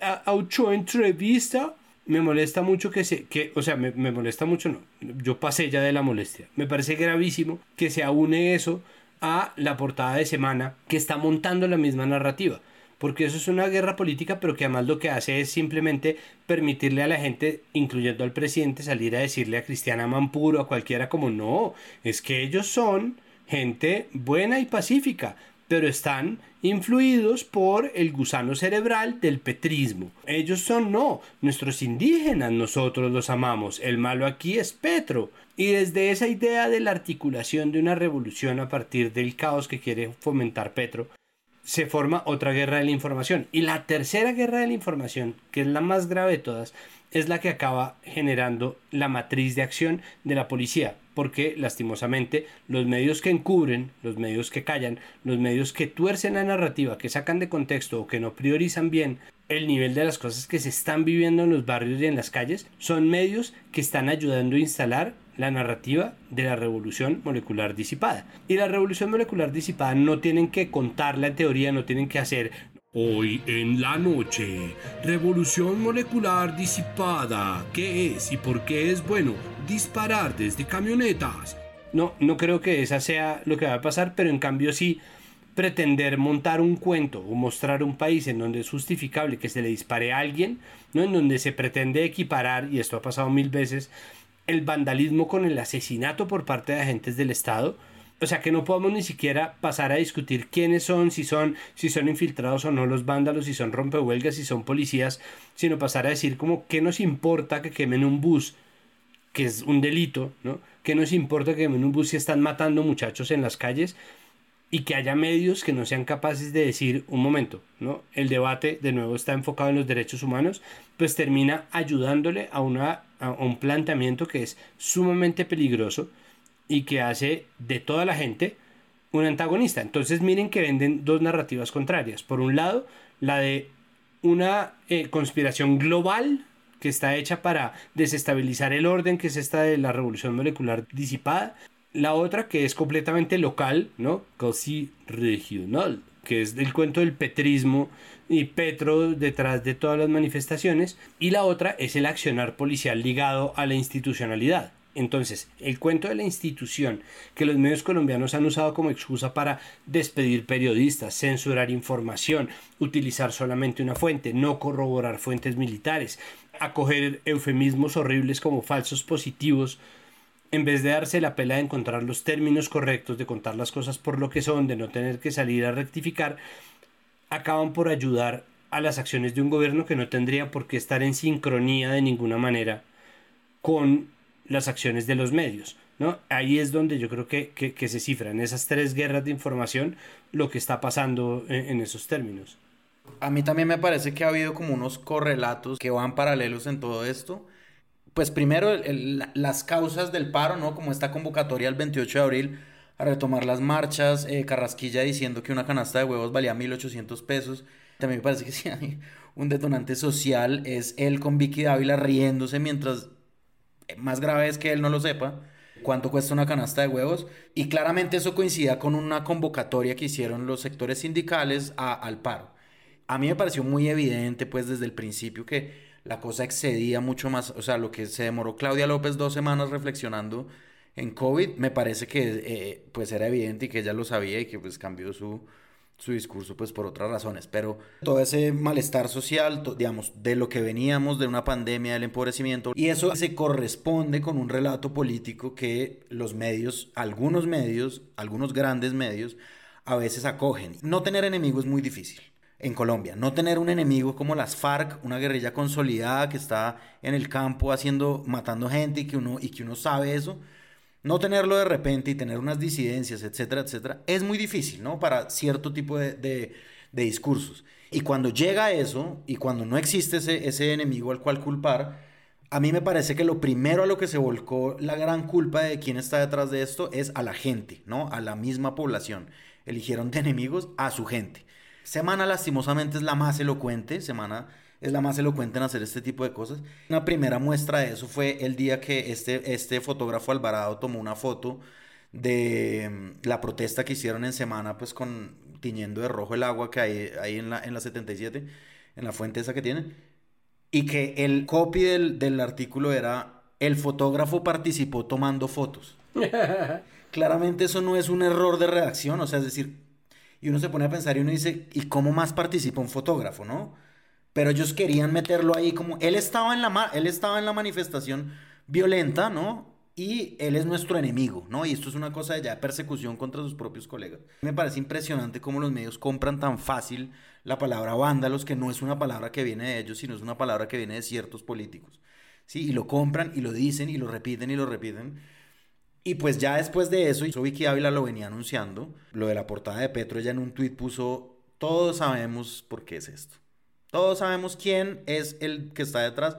entrevista me molesta mucho que se, que, o sea, me, me molesta mucho, no, yo pasé ya de la molestia. Me parece gravísimo que se aúne eso a la portada de semana que está montando la misma narrativa porque eso es una guerra política, pero que además lo que hace es simplemente permitirle a la gente, incluyendo al presidente, salir a decirle a Cristiana Mampuro, a cualquiera como no, es que ellos son gente buena y pacífica, pero están influidos por el gusano cerebral del petrismo. Ellos son no, nuestros indígenas, nosotros los amamos, el malo aquí es Petro. Y desde esa idea de la articulación de una revolución a partir del caos que quiere fomentar Petro, se forma otra guerra de la información. Y la tercera guerra de la información, que es la más grave de todas, es la que acaba generando la matriz de acción de la policía, porque lastimosamente los medios que encubren, los medios que callan, los medios que tuercen la narrativa, que sacan de contexto o que no priorizan bien el nivel de las cosas que se están viviendo en los barrios y en las calles, son medios que están ayudando a instalar la narrativa de la revolución molecular disipada. Y la revolución molecular disipada no tienen que contarla en teoría, no tienen que hacer Hoy en la noche, revolución molecular disipada. ¿Qué es y por qué es bueno disparar desde camionetas? No, no creo que esa sea lo que va a pasar, pero en cambio sí pretender montar un cuento o mostrar un país en donde es justificable que se le dispare a alguien, ¿no? en donde se pretende equiparar, y esto ha pasado mil veces, el vandalismo con el asesinato por parte de agentes del Estado. O sea que no podemos ni siquiera pasar a discutir quiénes son, si son, si son infiltrados o no los vándalos, si son rompehuelgas, si son policías, sino pasar a decir como qué nos importa que quemen un bus, que es un delito, ¿no? ¿Qué nos importa que quemen un bus si están matando muchachos en las calles? Y que haya medios que no sean capaces de decir un momento, ¿no? El debate de nuevo está enfocado en los derechos humanos, pues termina ayudándole a, una, a un planteamiento que es sumamente peligroso y que hace de toda la gente un antagonista. Entonces miren que venden dos narrativas contrarias. Por un lado, la de una eh, conspiración global que está hecha para desestabilizar el orden, que es esta de la revolución molecular disipada, la otra que es completamente local, ¿no? Casi regional, que es el cuento del petrismo y Petro detrás de todas las manifestaciones. Y la otra es el accionar policial ligado a la institucionalidad. Entonces, el cuento de la institución que los medios colombianos han usado como excusa para despedir periodistas, censurar información, utilizar solamente una fuente, no corroborar fuentes militares, acoger eufemismos horribles como falsos positivos en vez de darse la pela de encontrar los términos correctos, de contar las cosas por lo que son, de no tener que salir a rectificar, acaban por ayudar a las acciones de un gobierno que no tendría por qué estar en sincronía de ninguna manera con las acciones de los medios. ¿no? Ahí es donde yo creo que, que, se cifra en esas tres guerras de información lo que está pasando en, en esos términos. A mí también me parece que ha habido como unos correlatos que van paralelos en todo esto pues primero las causas del paro, ¿no? Como esta convocatoria el 28 de abril a retomar las marchas, eh, Carrasquilla diciendo que una canasta de huevos valía 1.800 pesos. También me parece que sí un detonante social, es él con Vicky Dávila riéndose mientras, eh, más grave es que él no lo sepa, cuánto cuesta una canasta de huevos. Y claramente eso coincidía con una convocatoria que hicieron los sectores sindicales al paro. A mí me pareció muy evidente, pues desde el principio, que la cosa excedía mucho más, o sea, lo que se demoró Claudia López dos semanas reflexionando en COVID, me parece que eh, pues era evidente y que ella lo sabía y que pues cambió su, su discurso pues por otras razones, pero todo ese malestar social, digamos, de lo que veníamos de una pandemia, del empobrecimiento, y eso se corresponde con un relato político que los medios, algunos medios, algunos grandes medios, a veces acogen. No tener enemigos es muy difícil en Colombia. No tener un enemigo como las FARC, una guerrilla consolidada que está en el campo haciendo, matando gente y que uno, y que uno sabe eso. No tenerlo de repente y tener unas disidencias, etcétera, etcétera, es muy difícil, ¿no? Para cierto tipo de, de, discursos. Y cuando llega eso, y cuando no existe ese, ese enemigo al cual culpar, a mí me parece que lo primero a lo que se volcó la gran culpa de quién está detrás de esto es a la gente, ¿no? A la misma población. Eligieron de enemigos a su gente. Semana lastimosamente es la más elocuente, Semana es la más elocuente en hacer este tipo de cosas. Una primera muestra de eso fue el día que este, este fotógrafo Alvarado tomó una foto de mm, la protesta que hicieron en Semana, pues con tiñendo de rojo el agua que hay ahí en la, en la 77, en la fuente esa que tienen, y que el copy del, del artículo era, el fotógrafo participó tomando fotos. Claramente eso no es un error de redacción, o sea, es decir, y uno se pone a pensar y uno dice, ¿y cómo más participa un fotógrafo, no? Pero ellos querían meterlo ahí como, él estaba en la, él estaba en la manifestación violenta, ¿no? Y él es nuestro enemigo, ¿no? Y esto es una cosa de ya persecución contra sus propios colegas. Me parece impresionante cómo los medios compran tan fácil la palabra vándalos, que no es una palabra que viene de ellos, sino es una palabra que viene de ciertos políticos. ¿Sí? Y lo compran y lo dicen y lo repiten y lo repiten. Y pues ya después de eso, y Vicky Ávila lo venía anunciando, lo de la portada de Petro, ella en un tuit puso, todos sabemos por qué es esto. Todos sabemos quién es el que está detrás,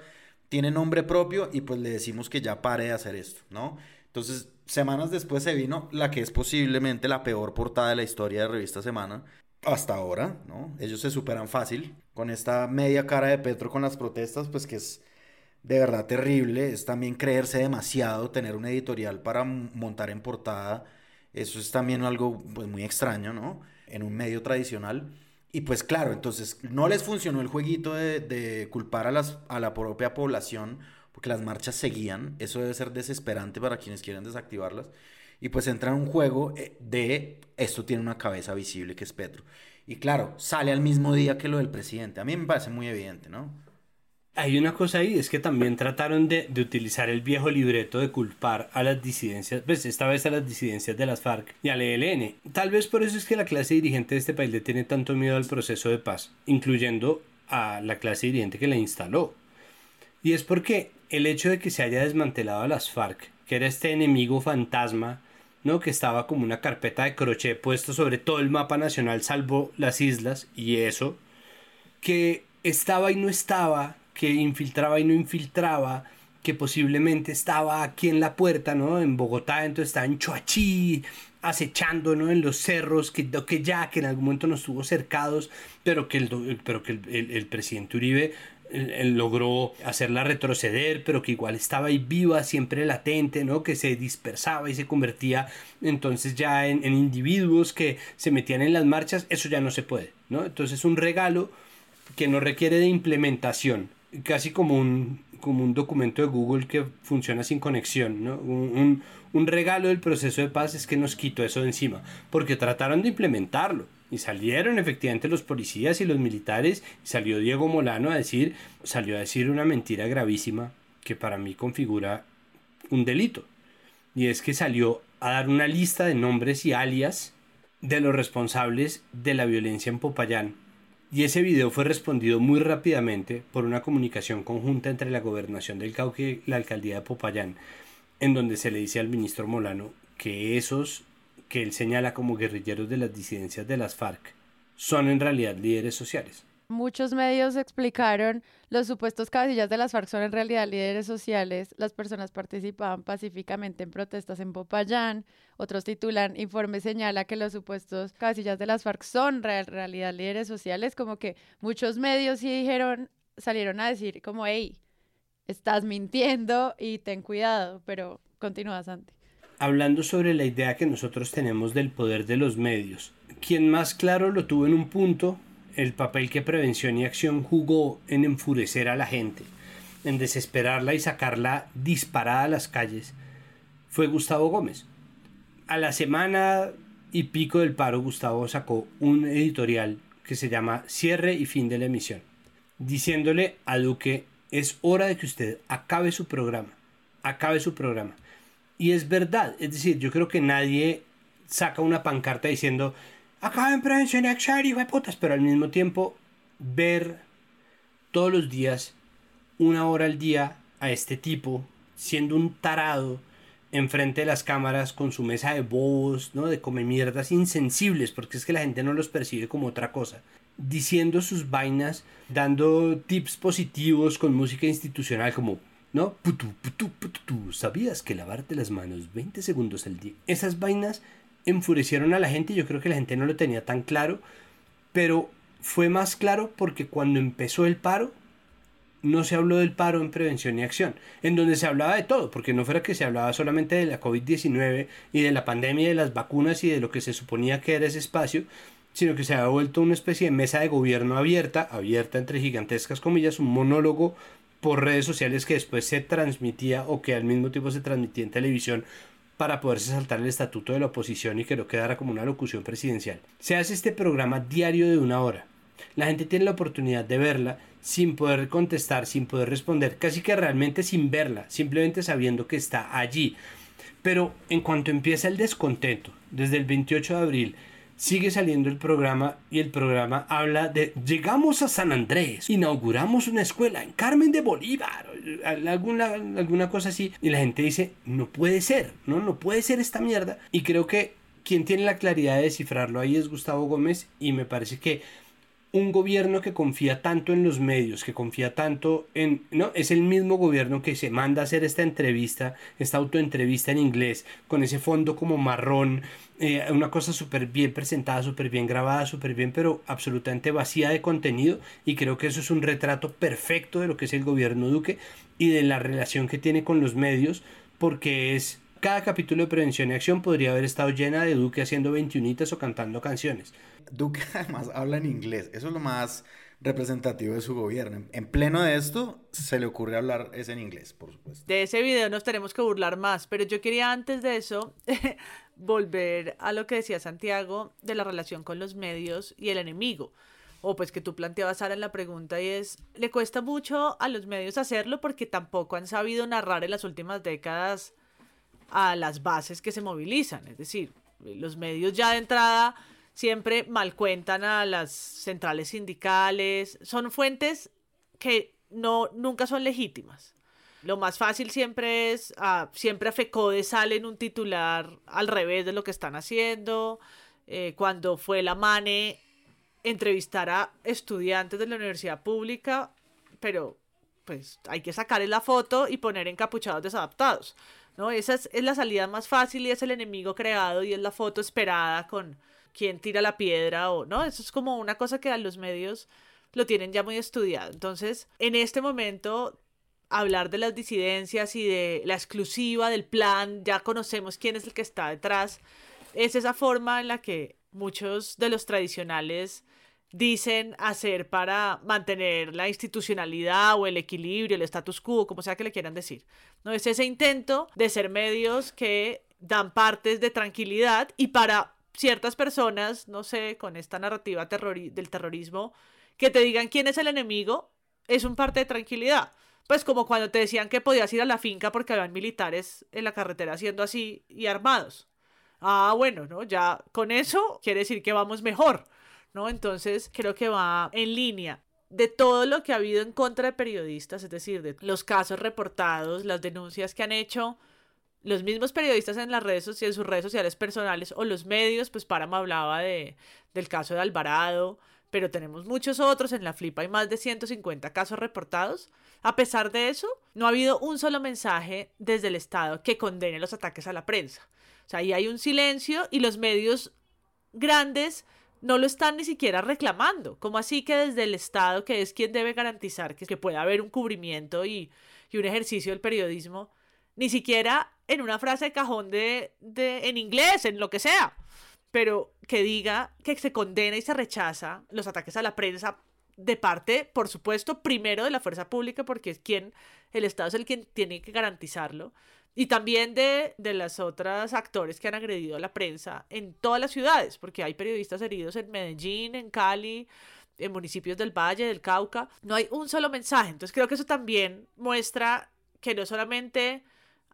tiene nombre propio y pues le decimos que ya pare de hacer esto, ¿no? Entonces, semanas después se vino la que es posiblemente la peor portada de la historia de Revista Semana, hasta ahora, ¿no? Ellos se superan fácil con esta media cara de Petro con las protestas, pues que es de verdad terrible, es también creerse demasiado, tener un editorial para montar en portada, eso es también algo pues, muy extraño, ¿no? En un medio tradicional. Y pues claro, entonces no les funcionó el jueguito de, culpar a, las, a la propia población, porque las marchas seguían, eso debe ser desesperante para quienes quieren desactivarlas. Y pues entra en un juego eh, de esto tiene una cabeza visible que es Petro. Y claro, sale al mismo día que lo del presidente. A mí me parece muy evidente, ¿no? Hay una cosa ahí, es que también trataron de, utilizar el viejo libreto de culpar a las disidencias, pues esta vez a las disidencias de las FARC y al ELN. Tal vez por eso es que la clase dirigente de este país le tiene tanto miedo al proceso de paz, incluyendo a la clase dirigente que la instaló. Y es porque el hecho de que se haya desmantelado a las FARC, que era este enemigo fantasma, ¿no? que estaba como una carpeta de crochet puesto sobre todo el mapa nacional salvo las islas y eso, que estaba y no estaba, que infiltraba y no infiltraba, que posiblemente estaba aquí en la puerta, ¿no? En Bogotá, entonces estaba en Choachí, acechando, ¿no? En los cerros, que, que ya, que en algún momento nos tuvo cercados, pero que el, pero que el, presidente Uribe logró hacerla retroceder, pero que igual estaba ahí viva, siempre latente, ¿no? Que se dispersaba y se convertía entonces ya en, en individuos que se metían en las marchas, eso ya no se puede, ¿no? Entonces un regalo que no requiere de implementación, casi como un, como un documento de Google que funciona sin conexión. ¿no? Un, un, regalo del proceso de paz es que nos quitó eso de encima, porque trataron de implementarlo. Y salieron efectivamente los policías y los militares, y salió Diego Molano a decir, salió a decir una mentira gravísima que para mí configura un delito. Y es que salió a dar una lista de nombres y alias de los responsables de la violencia en Popayán y ese video fue respondido muy rápidamente por una comunicación conjunta entre la gobernación del Cauca y la alcaldía de Popayán, en donde se le dice al ministro Molano que esos que él señala como guerrilleros de las disidencias de las FARC son en realidad líderes sociales. Muchos medios explicaron los supuestos cabecillas de las FARC son en realidad líderes sociales. Las personas participaban pacíficamente en protestas en Popayán. Otros titulan, informe señala que los supuestos cabecillas de las FARC son en realidad líderes sociales. Como que muchos medios sí dijeron, salieron a decir como, hey, estás mintiendo y ten cuidado, pero continúa Santi. Hablando sobre la idea que nosotros tenemos del poder de los medios, quien más claro lo tuvo en un punto el papel que prevención y acción jugó en enfurecer a la gente, en desesperarla y sacarla disparada a las calles, fue Gustavo Gómez. A la semana y pico del paro, Gustavo sacó un editorial que se llama Cierre y fin de la emisión, diciéndole a Duque, es hora de que usted acabe su programa, acabe su programa. Y es verdad, es decir, yo creo que nadie saca una pancarta diciendo en prevención y hijo de putas, pero al mismo tiempo ver todos los días, una hora al día, a este tipo siendo un tarado enfrente de las cámaras con su mesa de bobos, ¿no? De come mierdas insensibles, porque es que la gente no los percibe como otra cosa. Diciendo sus vainas, dando tips positivos con música institucional como, ¿no? Putu, putu, putu, ¿Sabías que lavarte las manos 20 segundos al día? Esas vainas enfurecieron a la gente, yo creo que la gente no lo tenía tan claro, pero fue más claro porque cuando empezó el paro, no se habló del paro en prevención y acción, en donde se hablaba de todo, porque no fuera que se hablaba solamente de la COVID-19 y de la pandemia y de las vacunas y de lo que se suponía que era ese espacio, sino que se había vuelto una especie de mesa de gobierno abierta, abierta entre gigantescas comillas, un monólogo por redes sociales que después se transmitía o que al mismo tiempo se transmitía en televisión para poderse saltar el estatuto de la oposición y que no quedara como una locución presidencial. Se hace este programa diario de una hora. La gente tiene la oportunidad de verla sin poder contestar, sin poder responder, casi que realmente sin verla, simplemente sabiendo que está allí. Pero en cuanto empieza el descontento, desde el 28 de abril, sigue saliendo el programa y el programa habla de llegamos a San Andrés, inauguramos una escuela en Carmen de Bolívar, alguna, alguna cosa así, y la gente dice, no puede ser, no, no puede ser esta mierda. Y creo que quien tiene la claridad de descifrarlo ahí es Gustavo Gómez y me parece que un gobierno que confía tanto en los medios, que confía tanto en... No, es el mismo gobierno que se manda a hacer esta entrevista, esta autoentrevista en inglés, con ese fondo como marrón, eh, una cosa súper bien presentada, súper bien grabada, súper bien, pero absolutamente vacía de contenido. Y creo que eso es un retrato perfecto de lo que es el gobierno Duque y de la relación que tiene con los medios, porque es cada capítulo de Prevención y Acción podría haber estado llena de Duque haciendo veintiunitas o cantando canciones. Duque además habla en inglés. Eso es lo más representativo de su gobierno. En pleno de esto, se le ocurre hablar es en inglés, por supuesto. De ese video nos tenemos que burlar más, pero yo quería antes de eso volver a lo que decía Santiago de la relación con los medios y el enemigo. O pues que tú planteabas ahora en la pregunta y es, le cuesta mucho a los medios hacerlo porque tampoco han sabido narrar en las últimas décadas a las bases que se movilizan. Es decir, los medios ya de entrada siempre mal cuentan a las centrales sindicales. Son fuentes que no, nunca son legítimas. Lo más fácil siempre es, ah, siempre a FECODE sale en un titular al revés de lo que están haciendo. Eh, cuando fue la MANE entrevistar a estudiantes de la universidad pública, pero pues hay que sacarle la foto y poner encapuchados desadaptados. ¿no? Esa es, la salida más fácil y es el enemigo creado y es la foto esperada con quien tira la piedra o no. Eso es como una cosa que a los medios lo tienen ya muy estudiado. Entonces, en este momento, hablar de las disidencias y de la exclusiva del plan, ya conocemos quién es el que está detrás, es esa forma en la que muchos de los tradicionales dicen hacer para mantener la institucionalidad o el equilibrio, el status quo, como sea que le quieran decir. No es ese intento de ser medios que dan partes de tranquilidad y para ciertas personas, no sé, con esta narrativa del terrorismo, que te digan quién es el enemigo, es un parte de tranquilidad. Pues como cuando te decían que podías ir a la finca porque habían militares en la carretera haciendo así y armados. Ah, bueno, ¿no? Ya con eso quiere decir que vamos mejor. ¿no? Entonces creo que va en línea de todo lo que ha habido en contra de periodistas, es decir, de los casos reportados, las denuncias que han hecho los mismos periodistas en las redes sociales, en sus redes sociales personales o los medios, pues Páramo hablaba de, del caso de Alvarado, pero tenemos muchos otros, en la Flipa hay más de 150 casos reportados. A pesar de eso, no ha habido un solo mensaje desde el Estado que condene los ataques a la prensa. O sea, ahí hay un silencio y los medios grandes no lo están ni siquiera reclamando. como así que desde el Estado, que es quien debe garantizar que, que pueda haber un cubrimiento y, un ejercicio del periodismo, ni siquiera en una frase de cajón de, de, en inglés, en lo que sea, pero que diga que se condena y se rechaza los ataques a la prensa de parte, por supuesto, primero de la fuerza pública, porque es quien, el Estado es el quien tiene que garantizarlo, y también de, de las otras actores que han agredido a la prensa en todas las ciudades, porque hay periodistas heridos en Medellín, en Cali, en municipios del Valle, del Cauca. No hay un solo mensaje. Entonces creo que eso también muestra que no solamente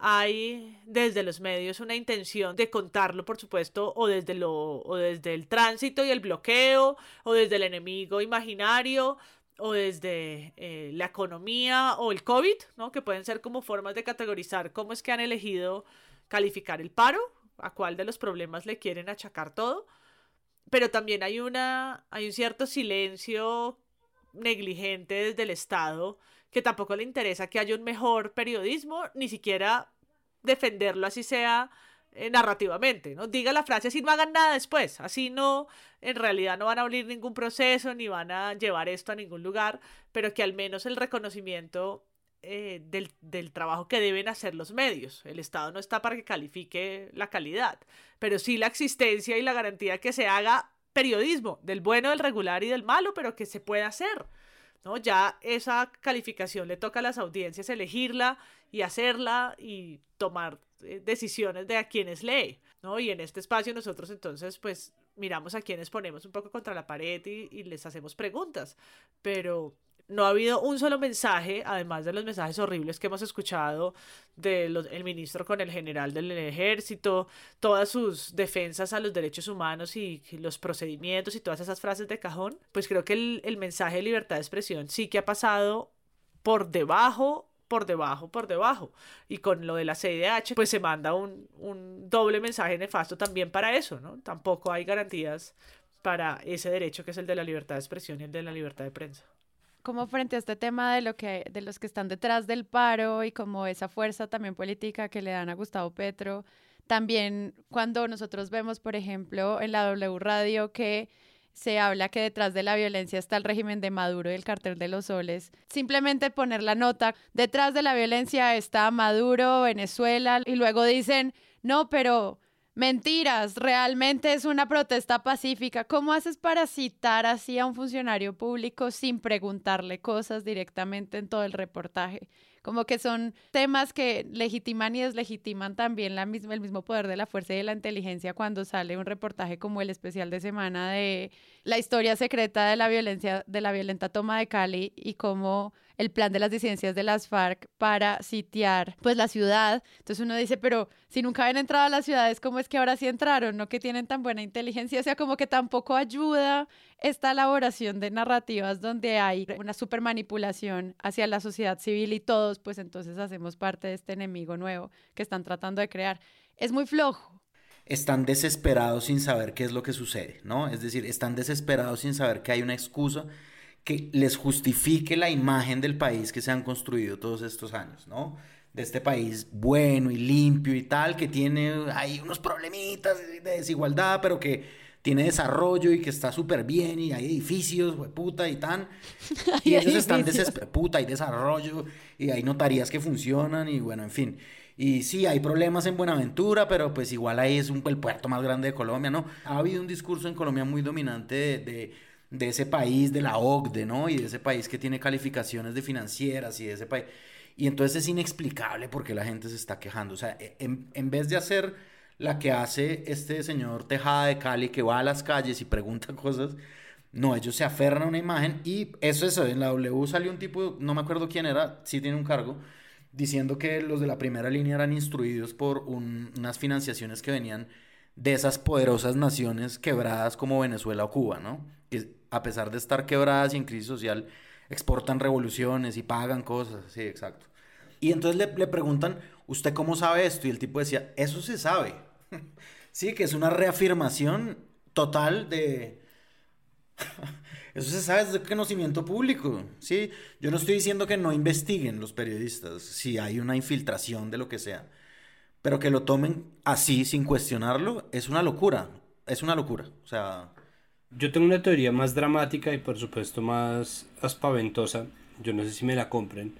hay desde los medios una intención de contarlo, por supuesto, o desde, lo, o desde el tránsito y el bloqueo, o desde el enemigo imaginario, o desde eh, la economía o el COVID, ¿no? Que pueden ser como formas de categorizar cómo es que han elegido calificar el paro, a cuál de los problemas le quieren achacar todo. Pero también hay una, hay un cierto silencio negligente desde el Estado que tampoco le interesa que haya un mejor periodismo, ni siquiera defenderlo así sea eh, narrativamente, ¿no? Diga la frase así no hagan nada después, así no, en realidad no van a abrir ningún proceso ni van a llevar esto a ningún lugar, pero que al menos el reconocimiento eh, del, del, trabajo que deben hacer los medios. El Estado no está para que califique la calidad, pero sí la existencia y la garantía que se haga periodismo, del bueno, del regular y del malo, pero que se pueda hacer. ¿No? Ya esa calificación le toca a las audiencias elegirla y hacerla y tomar eh, decisiones de a quienes lee, ¿no? Y en este espacio nosotros entonces pues miramos a quienes ponemos un poco contra la pared y, les hacemos preguntas, pero no ha habido un solo mensaje, además de los mensajes horribles que hemos escuchado del ministro con el general del ejército, todas sus defensas a los derechos humanos y los procedimientos y todas esas frases de cajón, pues creo que el, el mensaje de libertad de expresión sí que ha pasado por debajo por debajo, por debajo. Y con lo de la CIDH, pues se manda un, un doble mensaje nefasto también para eso, ¿no? Tampoco hay garantías para ese derecho que es el de la libertad de expresión y el de la libertad de prensa. Como frente a este tema de lo que de los que están detrás del paro y como esa fuerza también política que le dan a Gustavo Petro, también cuando nosotros vemos, por ejemplo, en la W Radio que se habla que detrás de la violencia está el régimen de Maduro y el cartel de los soles. Simplemente poner la nota, detrás de la violencia está Maduro, Venezuela, y luego dicen, no, pero Mentiras, realmente es una protesta pacífica. ¿Cómo haces para citar así a un funcionario público sin preguntarle cosas directamente en todo el reportaje? Como que son temas que legitiman y deslegitiman también la misma, el mismo poder de la fuerza y de la inteligencia cuando sale un reportaje como el especial de semana de la historia secreta de la violencia, de la violenta toma de Cali y cómo el plan de las disidencias de las FARC para sitiar pues la ciudad. Entonces uno dice, pero si nunca habían entrado a las ciudades, ¿cómo es que ahora sí entraron? ¿No que tienen tan buena inteligencia? O sea, como que tampoco ayuda esta elaboración de narrativas donde hay una super manipulación hacia la sociedad civil y todos, pues entonces hacemos parte de este enemigo nuevo que están tratando de crear. Es muy flojo están desesperados sin saber qué es lo que sucede, ¿no? Es decir, están desesperados sin saber que hay una excusa que les justifique la imagen del país que se han construido todos estos años, ¿no? De este país bueno y limpio y tal, que tiene ahí unos problemitas de desigualdad, pero que tiene desarrollo y que está súper bien y hay edificios, puta y tan. Y ellos están desesperados, puta, hay desarrollo y hay notarías que funcionan y bueno, en fin. Y sí, hay problemas en Buenaventura, pero pues igual ahí es un, el puerto más grande de Colombia, ¿no? Ha habido un discurso en Colombia muy dominante de de ese país, de la OCDE, ¿no? Y de ese país que tiene calificaciones de financieras y de ese país. Y entonces es inexplicable porque la gente se está quejando. O sea, e, en, vez de hacer la que hace este señor Tejada de Cali, que va a las calles y pregunta cosas, no, ellos se aferran a una imagen y eso es, en la W salió un tipo, no me acuerdo quién era, sí tiene un cargo, diciendo que los de la primera línea eran instruidos por unas financiaciones que venían de esas poderosas naciones quebradas como Venezuela o Cuba, ¿no? A pesar de estar quebradas y en crisis social, exportan revoluciones y pagan cosas, sí, exacto. Y entonces le, le preguntan, ¿usted cómo sabe esto? Y el tipo decía, eso se sabe. sí, que es una reafirmación total de... Eso se sabe desde conocimiento público, ¿sí? Yo no estoy diciendo que no investiguen los periodistas si hay una infiltración de lo que sea, pero que lo tomen así sin cuestionarlo es una locura, es una locura, o sea... Yo tengo una teoría más dramática y por supuesto más aspaventosa, yo no sé si me la compren,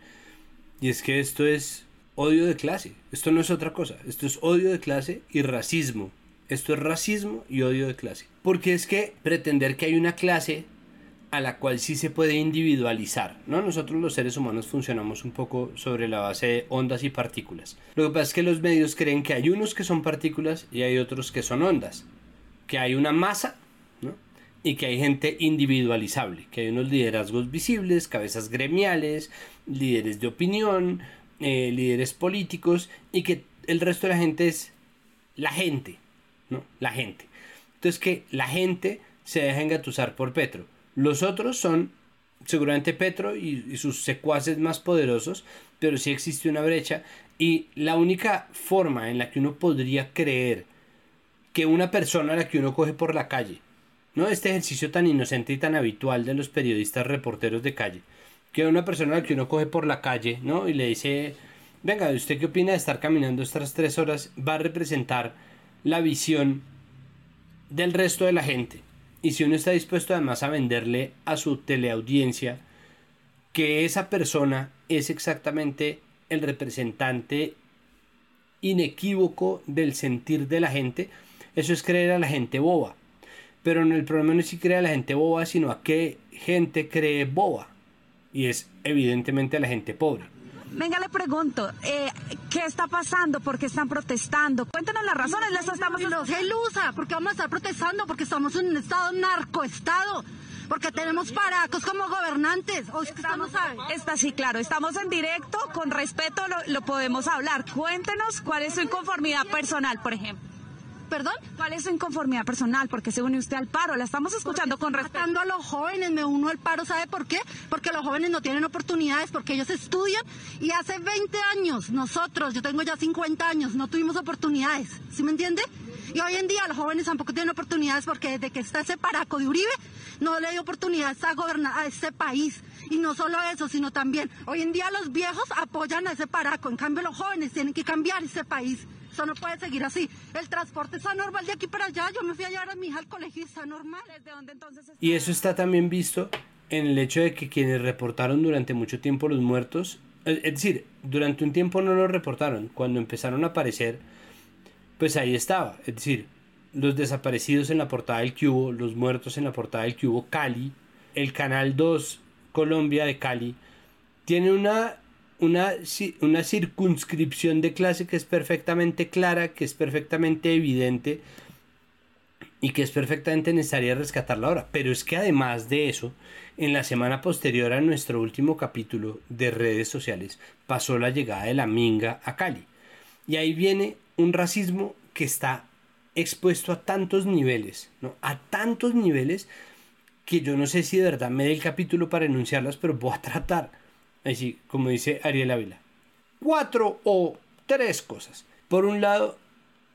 y es que esto es odio de clase, esto no es otra cosa, esto es odio de clase y racismo, esto es racismo y odio de clase, porque es que pretender que hay una clase a la cual sí se puede individualizar. ¿no? Nosotros los seres humanos funcionamos un poco sobre la base de ondas y partículas. Lo que pasa es que los medios creen que hay unos que son partículas y hay otros que son ondas. Que hay una masa. Y que hay gente individualizable. Que hay unos liderazgos visibles, cabezas gremiales, líderes de opinión, eh, líderes políticos y que el resto de la gente es la gente. ¿no? La gente. Entonces que la gente se deja engatusar por Petro los otros son seguramente Petro y, sus secuaces más poderosos, pero sí existe una brecha y la única forma en la que uno podría creer que una persona a la que uno coge por la calle, no este ejercicio tan inocente y tan habitual de los periodistas reporteros de calle, que una persona que uno coge por la calle, ¿no? Y le dice, venga, ¿usted qué opina de estar caminando estas tres horas? Va a representar la visión del resto de la gente. Y si uno está dispuesto además a venderle a su teleaudiencia que esa persona es exactamente el representante inequívoco del sentir de la gente, eso es creer a la gente boba. Pero el problema no es si cree a la gente boba, sino a qué gente cree boba. Y es evidentemente a la gente pobre. Venga, le pregunto, eh, ¿qué está pasando? ¿Por qué están protestando? Cuéntanos las razones. No, estamos... No, Gelusa, porque vamos a estar protestando porque estamos en un estado narcoestado. Porque tenemos paracos como gobernantes. ¿O es que usted no sabe? Está sí, claro. Estamos en directo. Con respeto lo, lo podemos hablar. Cuéntenos cuál es su inconformidad personal, por ejemplo. ¿Perdón? ¿Cuál es su inconformidad personal? Porque se une usted al paro. La estamos escuchando con respeto. a los jóvenes, me uno al paro. ¿Sabe por qué? Porque los jóvenes no tienen oportunidades, porque ellos estudian y hace 20 años nosotros, yo tengo ya 50 años, no tuvimos oportunidades. ¿Sí me entiende? Y hoy en día los jóvenes tampoco tienen oportunidades porque desde que está ese paraco de Uribe, no le dio oportunidades a gobernar a ese país. Y no solo eso, sino también, hoy en día los viejos apoyan a ese paraco, en cambio los jóvenes tienen que cambiar ese país. Eso no puede seguir así. El transporte está normal de aquí para allá. Yo me fui a llevar a mi hija al colegio está normal. ¿Desde dónde entonces Y eso está también visto en el hecho de que quienes reportaron durante mucho tiempo los muertos, es decir, durante un tiempo no los reportaron. Cuando empezaron a aparecer pues ahí estaba. Es decir, los desaparecidos en la portada del Cubo, los muertos en la portada del Cubo, Cali, el Canal 2 Colombia de Cali, tiene una, una, una circunscripción de clase que es perfectamente clara, que es perfectamente evidente y que es perfectamente necesaria rescatarla ahora. Pero es que además de eso, en la semana posterior a nuestro último capítulo de redes sociales, pasó la llegada de la Minga a Cali. Y ahí viene un racismo que está expuesto a tantos niveles, ¿no? A tantos niveles que yo no sé si de verdad me dé el capítulo para enunciarlas, pero voy a tratar. Así, como dice Ariel Ávila. Cuatro o tres cosas. Por un lado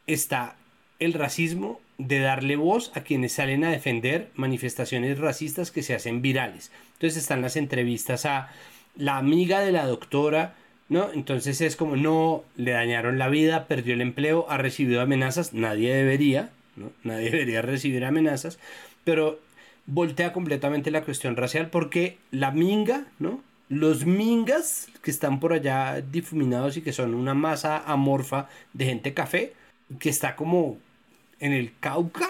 está el racismo de darle voz a quienes salen a defender manifestaciones racistas que se hacen virales. Entonces están las entrevistas a la amiga de la doctora, ¿no? Entonces es como, no, le dañaron la vida, perdió el empleo, ha recibido amenazas, nadie debería, ¿no? Nadie debería recibir amenazas, pero voltea completamente la cuestión racial porque la minga, ¿no? Los mingas que están por allá difuminados y que son una masa amorfa de gente café, que está como en el Cauca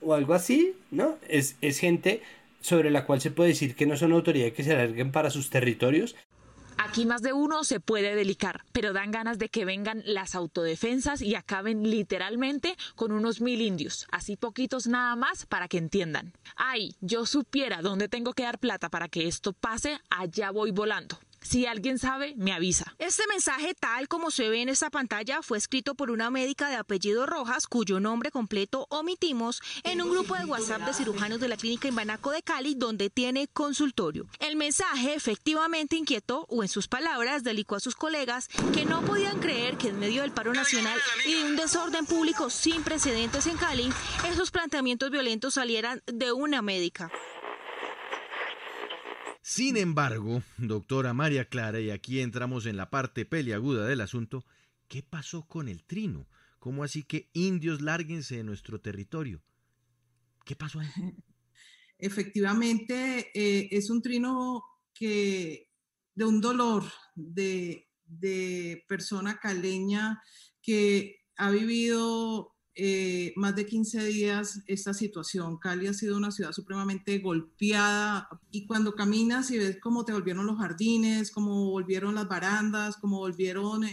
o algo así, ¿no? Es, es gente sobre la cual se puede decir que no son autoridades que se alarguen para sus territorios. Aquí más de uno se puede delicar, pero dan ganas de que vengan las autodefensas y acaben literalmente con unos mil indios, así poquitos nada más para que entiendan. Ay, yo supiera dónde tengo que dar plata para que esto pase, allá voy volando. Si alguien sabe, me avisa. Este mensaje, tal como se ve en esta pantalla, fue escrito por una médica de apellido Rojas, cuyo nombre completo omitimos, en un grupo de WhatsApp de cirujanos de la clínica Imbanaco de Cali, donde tiene consultorio. El mensaje efectivamente inquietó, o en sus palabras, delicó a sus colegas que no podían creer que en medio del paro nacional y de un desorden público sin precedentes en Cali, esos planteamientos violentos salieran de una médica. Sin embargo, doctora María Clara, y aquí entramos en la parte peliaguda del asunto, ¿qué pasó con el trino? ¿Cómo así que indios lárguense de nuestro territorio? ¿Qué pasó? Efectivamente, eh, es un trino que de un dolor de, de persona caleña que ha vivido eh, más de 15 días esta situación. Cali ha sido una ciudad supremamente golpeada y cuando caminas y ves cómo te volvieron los jardines, cómo volvieron las barandas, cómo volvieron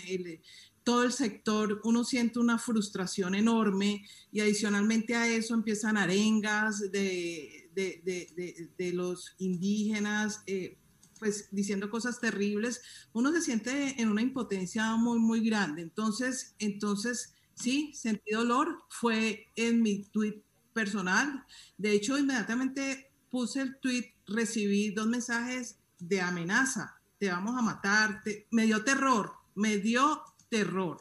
todo el sector, uno siente una frustración enorme y adicionalmente a eso empiezan arengas de, de, los indígenas. Eh, pues diciendo cosas terribles, uno se siente en una impotencia muy, muy grande. Entonces, entonces, Sí, sentí dolor. Fue en mi tweet personal. De hecho, inmediatamente puse el tweet, recibí dos mensajes de amenaza. Te vamos a matar. me dio terror, me dio terror.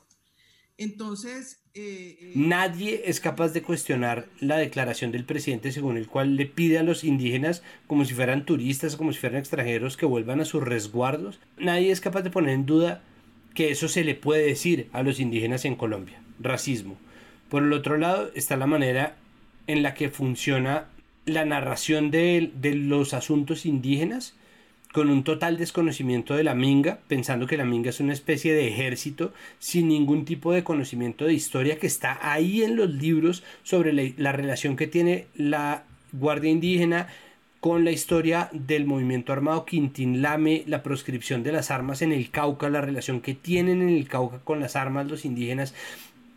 Entonces... Eh, eh, Nadie es capaz de cuestionar la declaración del presidente según el cual le pide a los indígenas, como si fueran turistas, como si fueran extranjeros, que vuelvan a sus resguardos. Nadie es capaz de poner en duda que eso se le puede decir a los indígenas en Colombia racismo. Por el otro lado está la manera en la que funciona la narración de, los asuntos indígenas con un total desconocimiento de la minga, pensando que la minga es una especie de ejército sin ningún tipo de conocimiento de historia que está ahí en los libros sobre la, la relación que tiene la Guardia Indígena con la historia del movimiento armado Quintín Lame, la proscripción de las armas en el Cauca, la relación que tienen en el Cauca con las armas los indígenas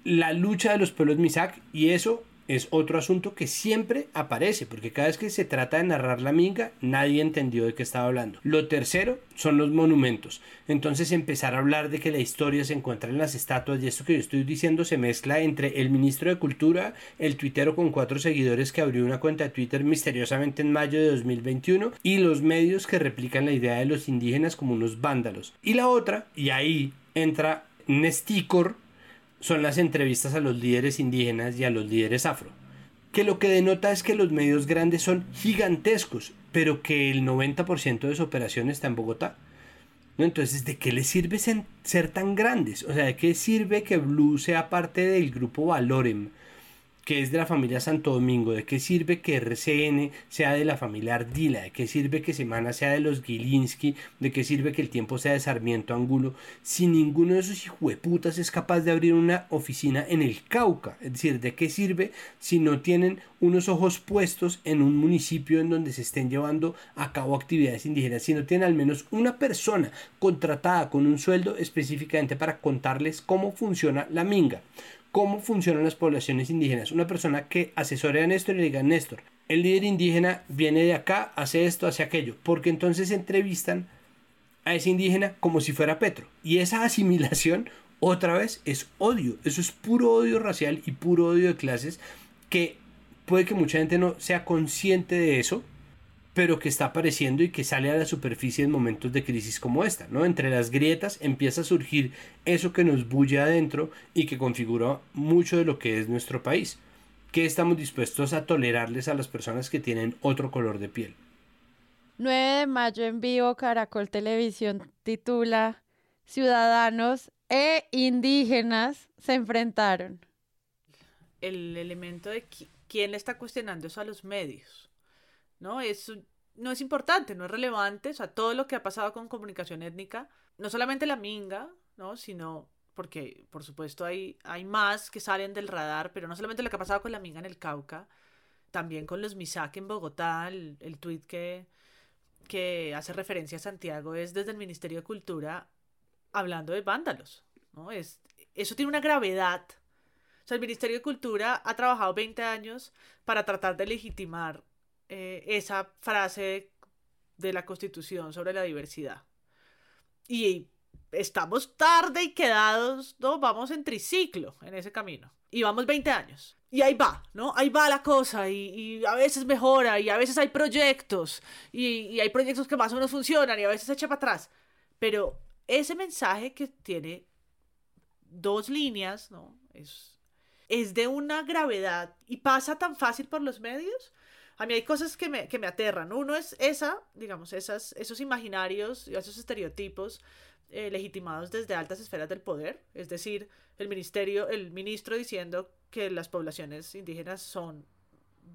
la lucha de los pueblos Misak y eso es otro asunto que siempre aparece, porque cada vez que se trata de narrar la minga, nadie entendió de qué estaba hablando. Lo tercero son los monumentos. Entonces empezar a hablar de que la historia se encuentra en las estatuas y esto que yo estoy diciendo se mezcla entre el ministro de Cultura, el tuitero con cuatro seguidores que abrió una cuenta de Twitter misteriosamente en mayo de 2021 y los medios que replican la idea de los indígenas como unos vándalos. Y la otra, y ahí entra Nesticor, son las entrevistas a los líderes indígenas y a los líderes afro, que lo que denota es que los medios grandes son gigantescos, pero que el 90% de su operación está en Bogotá. ¿No? Entonces, ¿de qué les sirve ser tan grandes? O sea, ¿de qué sirve que Blue sea parte del grupo Valorem? Que es de la familia Santo Domingo, de qué sirve que RCN sea de la familia Ardila, de qué sirve que Semana sea de los Gilinski, de qué sirve que el tiempo sea de Sarmiento Angulo, si ninguno de esos hijueputas es capaz de abrir una oficina en el Cauca, es decir, de qué sirve si no tienen unos ojos puestos en un municipio en donde se estén llevando a cabo actividades indígenas, si no tienen al menos una persona contratada con un sueldo específicamente para contarles cómo funciona la minga cómo funcionan las poblaciones indígenas. Una persona que asesore a Néstor y le diga, Néstor, el líder indígena viene de acá, hace esto, hace aquello, porque entonces entrevistan a ese indígena como si fuera Petro. Y esa asimilación, otra vez, es odio. Eso es puro odio racial y puro odio de clases que puede que mucha gente no sea consciente de eso, pero que está apareciendo y que sale a la superficie en momentos de crisis como esta, ¿no? Entre las grietas empieza a surgir eso que nos bulle adentro y que configura mucho de lo que es nuestro país. ¿Qué estamos dispuestos a tolerarles a las personas que tienen otro color de piel? 9 de mayo en vivo, Caracol Televisión titula Ciudadanos e indígenas se enfrentaron. El elemento de quién le está cuestionando eso a los medios ¿no? Es, no es importante, no es relevante, o sea, todo lo que ha pasado con comunicación étnica, no solamente la minga, ¿no? Sino porque, por supuesto, hay, hay más que salen del radar, pero no solamente lo que ha pasado con la minga en el Cauca, también con los MISAC en Bogotá, el, el tuit que, que hace referencia a Santiago es desde el Ministerio de Cultura hablando de vándalos, ¿no? Es, eso tiene una gravedad. O sea, el Ministerio de Cultura ha trabajado 20 años para tratar de legitimar eh, esa frase de la Constitución sobre la diversidad. Y estamos tarde y quedados, ¿no? Vamos en triciclo en ese camino. Y vamos 20 años. Y ahí va, ¿no? Ahí va la cosa y, a veces mejora y a veces hay proyectos y, y, hay proyectos que más o menos funcionan y a veces se echa para atrás. Pero ese mensaje que tiene dos líneas, ¿no? Es, es de una gravedad y pasa tan fácil por los medios a mí hay cosas que me, que me aterran. Uno es esa, digamos, esos imaginarios esos estereotipos eh, legitimados desde altas esferas del poder, es decir, el ministerio, el ministro diciendo que las poblaciones indígenas son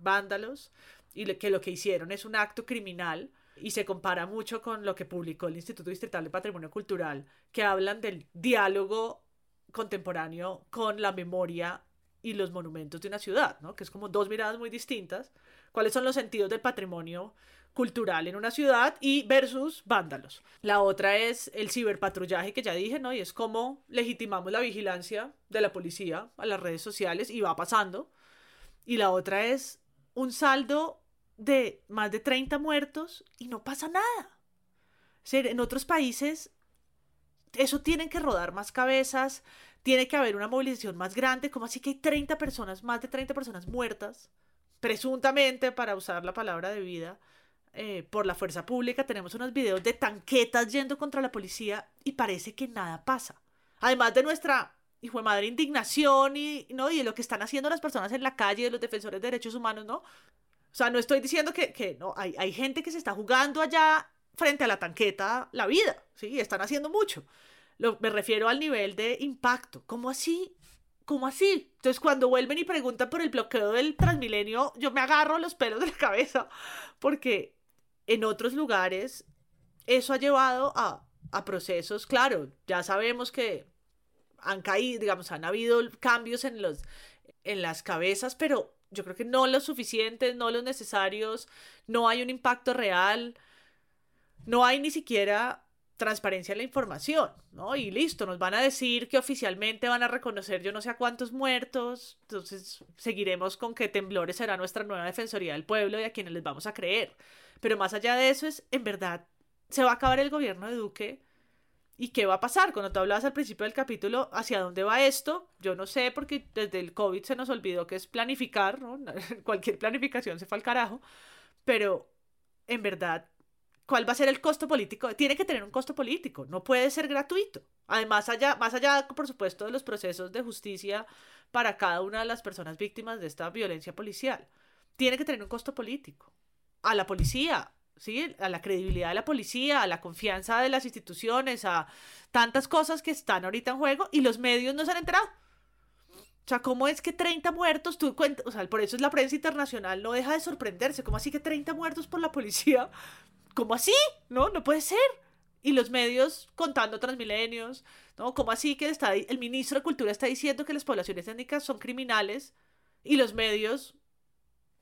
vándalos y que lo que hicieron es un acto criminal y se compara mucho con lo que publicó el Instituto Distrital de Patrimonio Cultural, que hablan del diálogo contemporáneo con la memoria y los monumentos de una ciudad, ¿no? que es como dos miradas muy distintas cuáles son los sentidos del patrimonio cultural en una ciudad y versus vándalos. La otra es el ciberpatrullaje que ya dije, ¿no? Y es cómo legitimamos la vigilancia de la policía a las redes sociales y va pasando. Y la otra es un saldo de más de 30 muertos y no pasa nada. en otros países eso tienen que rodar más cabezas, tiene que haber una movilización más grande, como así que hay 30 personas, más de 30 personas muertas presuntamente, para usar la palabra de vida, eh, por la fuerza pública. Tenemos unos videos de tanquetas yendo contra la policía y parece que nada pasa. Además de nuestra hijo de madre indignación y, ¿no? y de lo que están haciendo las personas en la calle, de los defensores de derechos humanos, ¿no? O sea, no estoy diciendo que, que no, hay, hay gente que se está jugando allá frente a la tanqueta la vida, ¿sí? Están haciendo mucho. Lo, me refiero al nivel de impacto. ¿Cómo así ¿cómo así? Entonces cuando vuelven y preguntan por el bloqueo del Transmilenio, yo me agarro los pelos de la cabeza porque en otros lugares eso ha llevado a, a procesos, claro, ya sabemos que han caído, digamos, han habido cambios en, los, en las cabezas, pero yo creo que no los suficientes, no los necesarios, no hay un impacto real, no hay ni siquiera transparencia en la información, ¿no? Y listo, nos van a decir que oficialmente van a reconocer yo no sé a cuántos muertos, entonces seguiremos con que Temblores será nuestra nueva Defensoría del Pueblo y a quienes les vamos a creer. Pero más allá de eso es, en verdad, se va a acabar el gobierno de Duque y qué va a pasar. Cuando tú hablabas al principio del capítulo, ¿hacia dónde va esto? Yo no sé porque desde el COVID se nos olvidó que es planificar, ¿no? Cualquier planificación se fue al carajo, pero en verdad ¿Cuál va a ser el costo político? Tiene que tener un costo político, no puede ser gratuito. Además, allá, más allá, por supuesto, de los procesos de justicia para cada una de las personas víctimas de esta violencia policial, tiene que tener un costo político. A la policía, ¿sí? A la credibilidad de la policía, a la confianza de las instituciones, a tantas cosas que están ahorita en juego y los medios no se han enterado. O sea, ¿cómo es que 30 muertos? Tú cuentas, o sea, por eso es la prensa internacional, no deja de sorprenderse. ¿Cómo así que 30 muertos por la policía? ¿Cómo así? No, no puede ser. Y los medios contando transmilenios, ¿no? ¿Cómo así que está, el ministro de Cultura está diciendo que las poblaciones étnicas son criminales? Y los medios,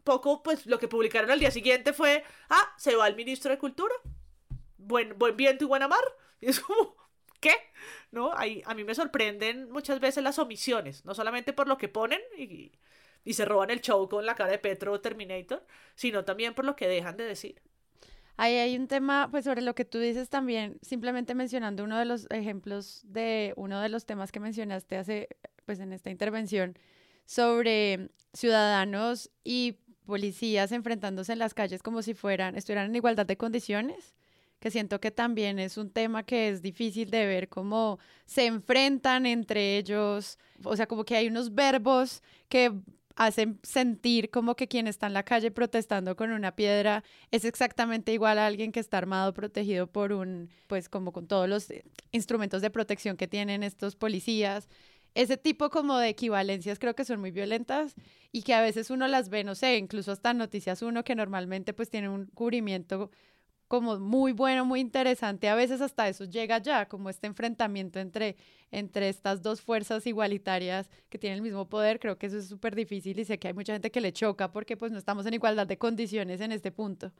poco, pues lo que publicaron al día siguiente fue, ah, se va el ministro de Cultura. Buen, buen viento y buena mar. Y es como, ¿qué? ¿No? a mí me sorprenden muchas veces las omisiones, no solamente por lo que ponen y, y se roban el show con la cara de Petro Terminator, sino también por lo que dejan de decir. Ahí hay un tema, pues sobre lo que tú dices también, simplemente mencionando uno de los ejemplos de uno de los temas que mencionaste hace, pues en esta intervención, sobre ciudadanos y policías enfrentándose en las calles como si fueran, estuvieran en igualdad de condiciones que siento que también es un tema que es difícil de ver cómo se enfrentan entre ellos, o sea, como que hay unos verbos que hacen sentir como que quien está en la calle protestando con una piedra es exactamente igual a alguien que está armado, protegido por un, pues como con todos los instrumentos de protección que tienen estos policías. Ese tipo como de equivalencias creo que son muy violentas y que a veces uno las ve, no sé, incluso hasta Noticias Uno que normalmente pues tiene un cubrimiento como muy bueno, muy interesante. A veces hasta eso llega ya, como este enfrentamiento entre, entre estas dos fuerzas igualitarias que tienen el mismo poder. Creo que eso es súper difícil y sé que hay mucha gente que le choca porque pues no estamos en igualdad de condiciones en este punto.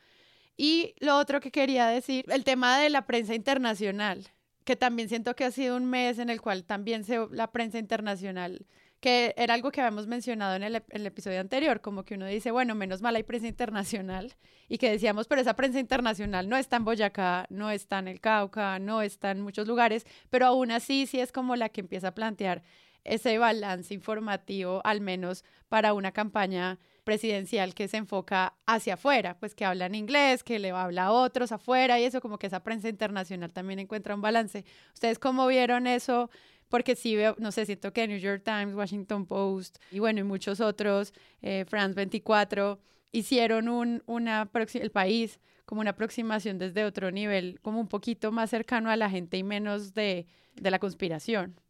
Y lo otro que quería decir, el tema de la prensa internacional, que también siento que ha sido un mes en el cual también se, la prensa internacional que era algo que habíamos mencionado en el, episodio anterior, como que uno dice, bueno, menos mal hay prensa internacional, y que decíamos, pero esa prensa internacional no está en Boyacá, no está en el Cauca, no está en muchos lugares, pero aún así sí es como la que empieza a plantear ese balance informativo, al menos para una campaña presidencial que se enfoca hacia afuera, pues que habla en inglés, que le habla a otros afuera y eso como que esa prensa internacional también encuentra un balance. ¿Ustedes cómo vieron eso? Porque sí veo, no sé, siento que New York Times, Washington Post y bueno, y muchos otros, eh, France 24, hicieron un, una, el país como una aproximación desde otro nivel, como un poquito más cercano a la gente y menos de, de la conspiración.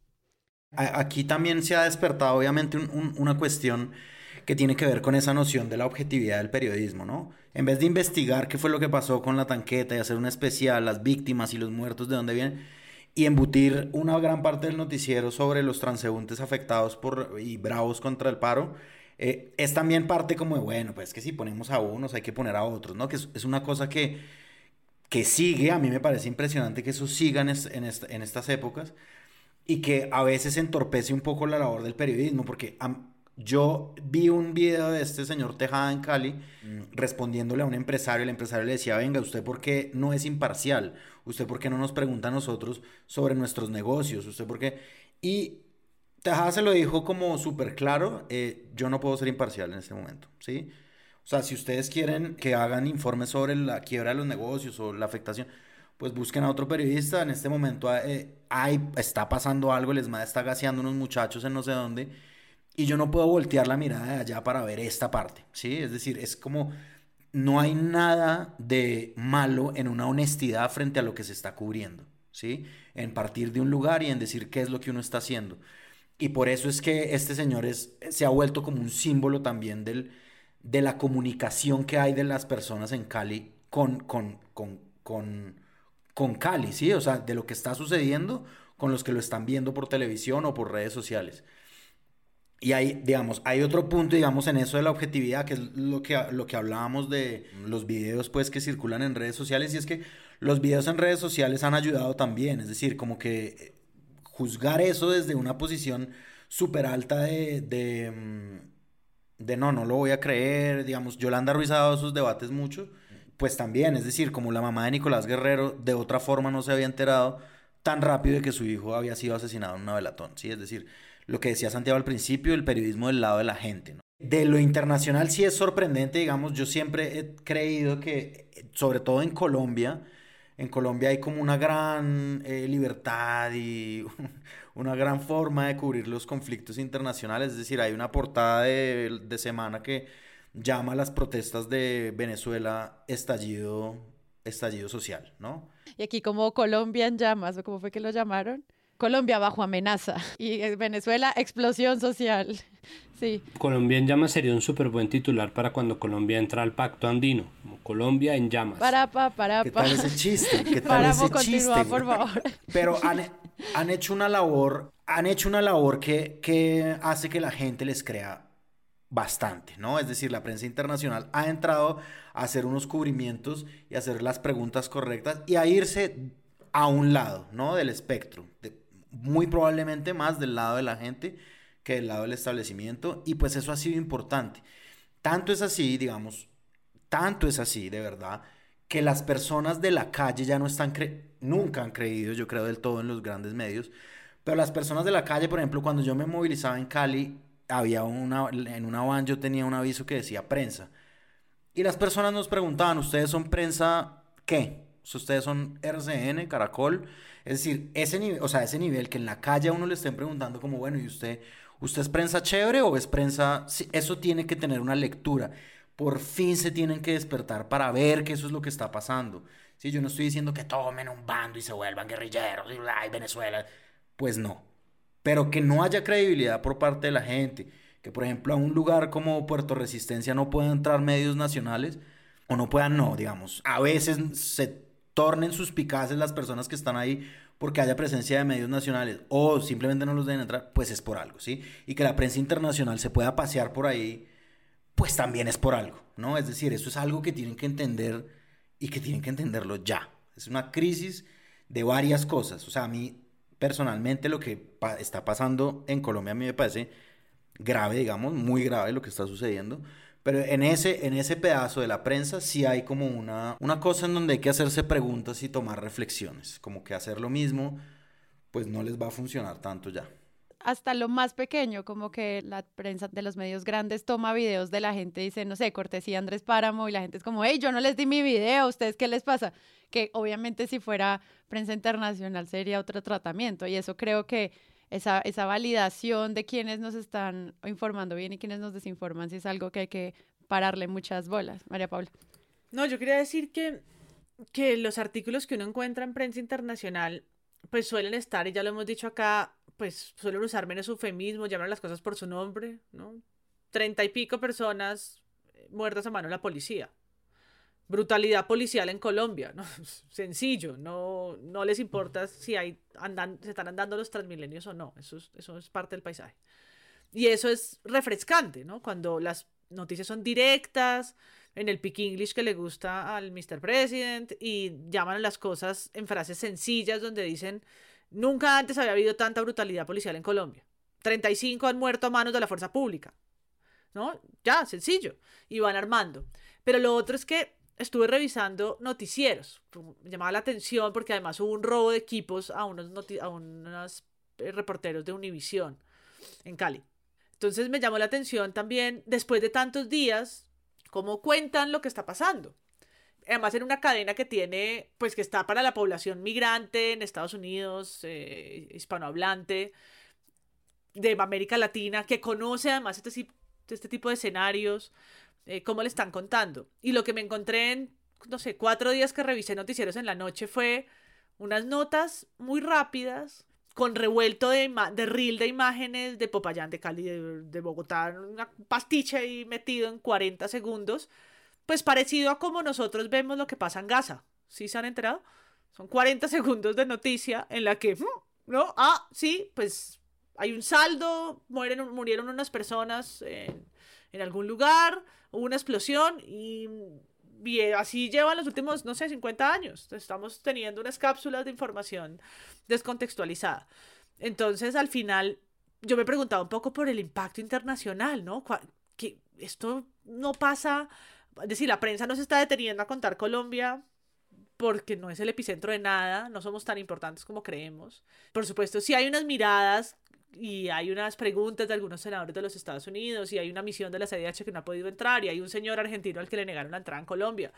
Aquí también se ha despertado obviamente una cuestión que tiene que ver con esa noción de la objetividad del periodismo, ¿no? En vez de investigar qué fue lo que pasó con la tanqueta y hacer un especial, las víctimas y los muertos, de dónde vienen, y embutir una gran parte del noticiero sobre los transeúntes afectados por y bravos contra el paro, eh, es también parte como de, bueno, pues que si ponemos a unos hay que poner a otros, ¿no? Que es, una cosa que, que sigue, a mí me parece impresionante que eso siga en, en, estas épocas y que a veces entorpece un poco la labor del periodismo, porque yo vi un video de este señor Tejada en Cali mm, respondiéndole a un empresario, el empresario le decía, venga, ¿usted por qué no es imparcial? ¿Usted por qué no nos pregunta a nosotros sobre nuestros negocios? ¿Usted por qué? Y Tejada se lo dijo como súper claro, eh, yo no puedo ser imparcial en este momento, ¿sí? O sea, si ustedes quieren que hagan informes sobre la quiebra de los negocios o la afectación, pues busquen a otro periodista. En este momento eh, hay, está pasando algo, les está gaseando unos muchachos en no sé dónde, y yo no puedo voltear la mirada de allá para ver esta parte, ¿sí? Es decir, es como no hay nada de malo en una honestidad frente a lo que se está cubriendo, ¿sí? En partir de un lugar y en decir qué es lo que uno está haciendo. Y por eso es que este señor es, se ha vuelto como un símbolo también del, de la comunicación que hay de las personas en Cali con, con, con, con, con Cali, ¿sí? O sea, de lo que está sucediendo con los que lo están viendo por televisión o por redes sociales. Y hay, digamos, hay otro punto, digamos, en eso de la objetividad, que es lo que, lo que hablábamos de los videos, pues, que circulan en redes sociales, y es que los videos en redes sociales han ayudado también, es decir, como que eh, juzgar eso desde una posición súper alta de, de, mm, de, no, no lo voy a creer, digamos, Yolanda Ruiz ha dado esos debates mucho, pues también, es decir, como la mamá de Nicolás Guerrero de otra forma no se había enterado tan rápido de que su hijo había sido asesinado en una velatón, ¿sí? Es decir, lo que decía Santiago al principio, el periodismo del lado de la gente. De lo internacional sí es sorprendente, digamos, yo siempre he creído que, sobre todo en Colombia, en Colombia hay como una gran eh, libertad y una gran forma de cubrir los conflictos internacionales, es decir, hay una portada de, de semana que llama a las protestas de Venezuela estallido, estallido social, ¿no? Y aquí como Colombia en llamas, ¿o cómo fue que lo llamaron? Colombia bajo amenaza y Venezuela explosión social. Sí. Colombia en llamas sería un súper buen titular para cuando Colombia entra al pacto andino. Como Colombia en llamas. Para, pa, para, ¿Qué tal ese chiste? ¿Qué tal Para, ese continúa, chiste? por favor. Pero han, han hecho una labor, han hecho una labor que, que hace que la gente les crea bastante, ¿no? Es decir, la prensa internacional ha entrado a hacer unos cubrimientos y a hacer las preguntas correctas y a irse a un lado, ¿no? Del espectro, de- muy probablemente más del lado de la gente que del lado del establecimiento y pues eso ha sido importante. Tanto es así, digamos, tanto es así, de verdad, que las personas de la calle ya no están, cre- nunca han creído, yo creo, del todo en los grandes medios, pero las personas de la calle, por ejemplo, cuando yo me movilizaba en Cali, había una, en una van yo tenía un aviso que decía prensa. Y las personas nos preguntaban, ¿ustedes son prensa qué? ¿Ustedes son RCN, Caracol? Es decir, ese nivel, o sea, ese nivel que en la calle a uno le estén preguntando como, bueno, ¿y usted, usted es prensa chévere o es prensa? Sí, eso tiene que tener una lectura. Por fin se tienen que despertar para ver que eso es lo que está pasando. Sí, yo no estoy diciendo que tomen un bando y se vuelvan guerrilleros y ay, Venezuela. Pues no. Pero que no haya credibilidad por parte de la gente. Que por ejemplo a un lugar como Puerto Resistencia no puedan entrar medios nacionales. O no puedan, no, digamos. A veces se tornen suspicaces las personas que están ahí porque haya presencia de medios nacionales o simplemente no los deben entrar, pues es por algo, ¿sí? Y que la prensa internacional se pueda pasear por ahí, pues también es por algo, ¿no? Es decir, eso es algo que tienen que entender y que tienen que entenderlo ya. Es una crisis de varias cosas. O sea, a mí personalmente lo que pa- está pasando en Colombia a mí me parece grave, digamos, muy grave lo que está sucediendo. Pero en ese, en ese pedazo de la prensa sí hay como una, una cosa en donde hay que hacerse preguntas y tomar reflexiones. Como que hacer lo mismo, pues no les va a funcionar tanto ya. hasta lo más pequeño, como que la prensa de los medios grandes toma videos de la gente dice, no sé, cortesía Andrés Páramo, y la gente es como, hey, yo no les di mi video, ¿a ustedes qué les pasa? Que obviamente si fuera prensa internacional sería otro tratamiento, y eso creo que esa, esa validación de quienes nos están informando bien y quienes nos desinforman, sí es algo que hay que pararle muchas bolas. María Paula. No, yo quería decir que, que los artículos que uno encuentra en prensa internacional, pues suelen estar, y ya lo hemos dicho acá, pues suelen usar menos eufemismo, llamar las cosas por su nombre, ¿no? Treinta y pico personas eh, muertas a mano la policía. Brutalidad policial en Colombia, ¿no? Sencillo, no, no les importa si hay andan, se están andando los transmilenios o no, eso es, eso es parte del paisaje. Y eso es refrescante, ¿no? Cuando las noticias son directas, en el pick English que le gusta al Mr. President y llaman las cosas en frases sencillas donde dicen, nunca antes había habido tanta brutalidad policial en Colombia. 35 han muerto a manos de la fuerza pública. ¿No? Ya, sencillo. Y van armando. Pero lo otro es que estuve revisando noticieros. Me llamaba la atención porque además hubo un robo de equipos a unos, a unos eh, reporteros de Univisión en Cali. Entonces me llamó la atención también, después de tantos días, cómo cuentan lo que está pasando. Además en una cadena que tiene, pues que está para la población migrante en Estados Unidos, eh, hispanohablante, de América Latina, que conoce además este, este tipo de escenarios, eh, cómo le están contando. Y lo que me encontré en, no sé, cuatro días que revisé noticieros en la noche fue unas notas muy rápidas, con revuelto de, de de imágenes de Popayán, de Cali, de, Bogotá, una pastiche ahí metido en 40 segundos, pues parecido a como nosotros vemos lo que pasa en Gaza. ¿Sí se han enterado? Son 40 segundos de noticia en la que, mm, ¿no? Ah, sí, pues hay un saldo, murieron unas personas en algún lugar, hubo una explosión y, y así llevan los últimos, no sé, 50 años. Estamos teniendo unas cápsulas de información descontextualizada. Entonces, al final, yo me preguntaba un poco por el impacto internacional, ¿no? Que esto no pasa, es decir, la prensa no se está deteniendo a contar Colombia porque no es el epicentro de nada, no somos tan importantes como creemos. Por supuesto, sí hay unas miradas y hay unas preguntas de algunos senadores de los Estados Unidos y hay una misión de la CDH que no ha podido entrar y hay un señor argentino al que le negaron la entrada en Colombia.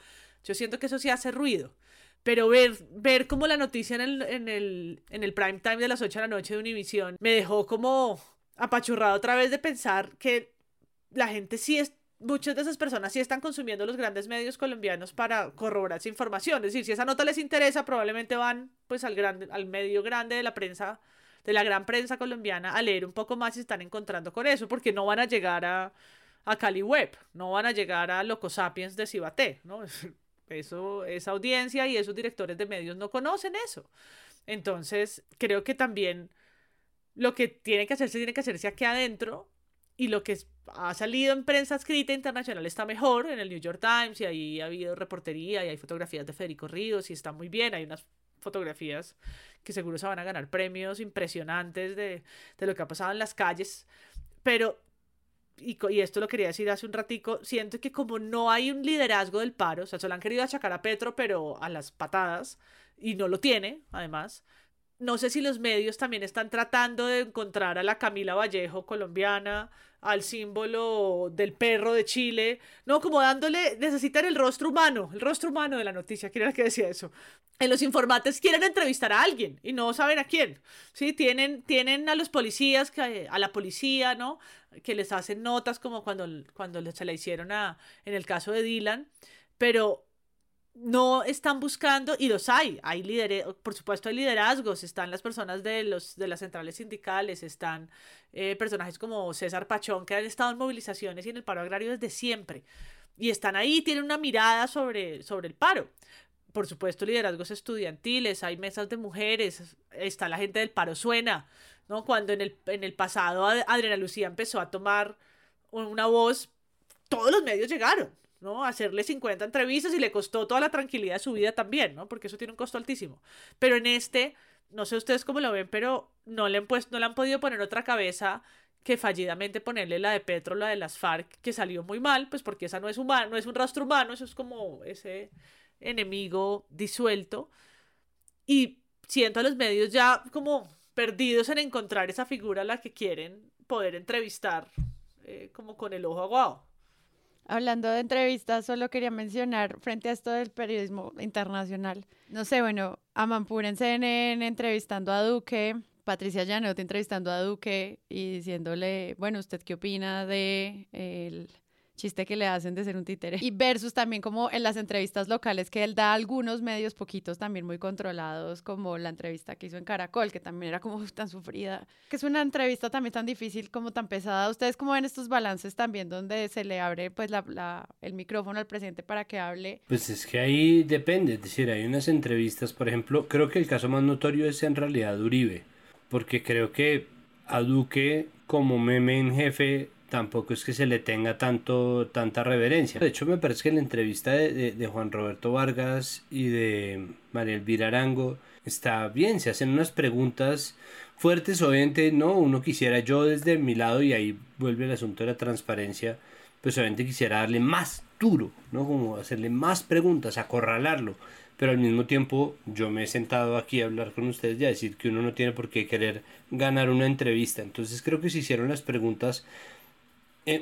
Yo siento que eso sí hace ruido. Pero ver, ver como la noticia en el, en, el, en el prime time de las 8 de la noche de Univisión me dejó como apachurrado otra vez de pensar que la gente sí es, muchas de esas personas sí están consumiendo los grandes medios colombianos para corroborar esa información. Es decir, si esa nota les interesa, probablemente van pues al, grande, al medio grande de la prensa de la gran prensa colombiana a leer un poco más y están encontrando con eso, porque no van a llegar a, a Cali Web, no van a llegar a Loco Sapiens de Cibaté, ¿no? Eso, esa audiencia y esos directores de medios no conocen eso. Entonces, creo que también lo que tiene que hacerse, tiene que hacerse aquí adentro y lo que ha salido en prensa escrita internacional está mejor en el New York Times y ahí ha habido reportería y hay fotografías de Federico Ríos y está muy bien, hay unas fotografías que seguro se van a ganar premios impresionantes de, de lo que ha pasado en las calles, pero y, y, esto lo quería decir hace un ratico, siento que como no hay un liderazgo del paro, o sea, se lo han querido achacar a Petro, pero a las patadas, y no lo tiene, además, no sé si los medios también están tratando de encontrar a la Camila Vallejo colombiana, al símbolo del perro de Chile, no, como dándole, necesitan el rostro humano, el rostro humano de la noticia, ¿quién era que decía eso? En los informantes quieren entrevistar a alguien y no saben a quién, ¿sí? Tienen, tienen a los policías, a la policía, ¿no? Que les hacen notas como cuando, cuando se la hicieron a, en el caso de Dylan, pero no están buscando, y los hay, hay por supuesto hay liderazgos, están las personas de, los, de las centrales sindicales, están eh, personajes como César Pachón, que han estado en movilizaciones y en el paro agrario desde siempre, y están ahí, tienen una mirada sobre, sobre el paro. Por supuesto, liderazgos estudiantiles, hay mesas de mujeres, está la gente del paro suena, ¿no? Cuando en el, en el pasado Adriana Lucía empezó a tomar una voz, todos los medios llegaron, ¿no? Hacerle 50 entrevistas y le costó toda la tranquilidad de su vida también, ¿no? Porque eso tiene un costo altísimo. Pero en este, no sé ustedes cómo lo ven, pero no le han, puesto, no le han podido poner otra cabeza que fallidamente ponerle la de Petro, la de las FARC, que salió muy mal, pues porque esa no es humano, no es un rastro humano, eso es como ese enemigo disuelto. Y siento a los medios ya como perdidos en encontrar esa figura a la que quieren poder entrevistar eh, como con el ojo aguado. Hablando de entrevistas, solo quería mencionar frente a esto del periodismo internacional. No sé, bueno, Amampur en CNN entrevistando a Duque, Patricia Llanet entrevistando a Duque y diciéndole, bueno, ¿usted qué opina de el chiste que le hacen de ser un títere. Y versus también como en las entrevistas locales que él da a algunos medios poquitos también muy controlados, como la entrevista que hizo en Caracol, que también era como tan sufrida, que es una entrevista también tan difícil como tan pesada. ¿Ustedes cómo ven estos balances también donde se le abre pues la, el micrófono al presidente para que hable? Pues es que ahí depende, es decir, hay unas entrevistas, por ejemplo, creo que el caso más notorio es en realidad Uribe, porque creo que a Duque como meme en jefe tampoco es que se le tenga tanto tanta reverencia. De hecho, me parece que la entrevista de, Juan Roberto Vargas y de María Elvira Arango está bien, se hacen unas preguntas fuertes, obviamente no, uno quisiera yo desde mi lado y ahí vuelve el asunto de la transparencia, pues obviamente quisiera darle más duro, ¿no? Como hacerle más preguntas, acorralarlo, pero al mismo tiempo yo me he sentado aquí a hablar con ustedes y a decir que uno no tiene por qué querer ganar una entrevista, entonces creo que se hicieron las preguntas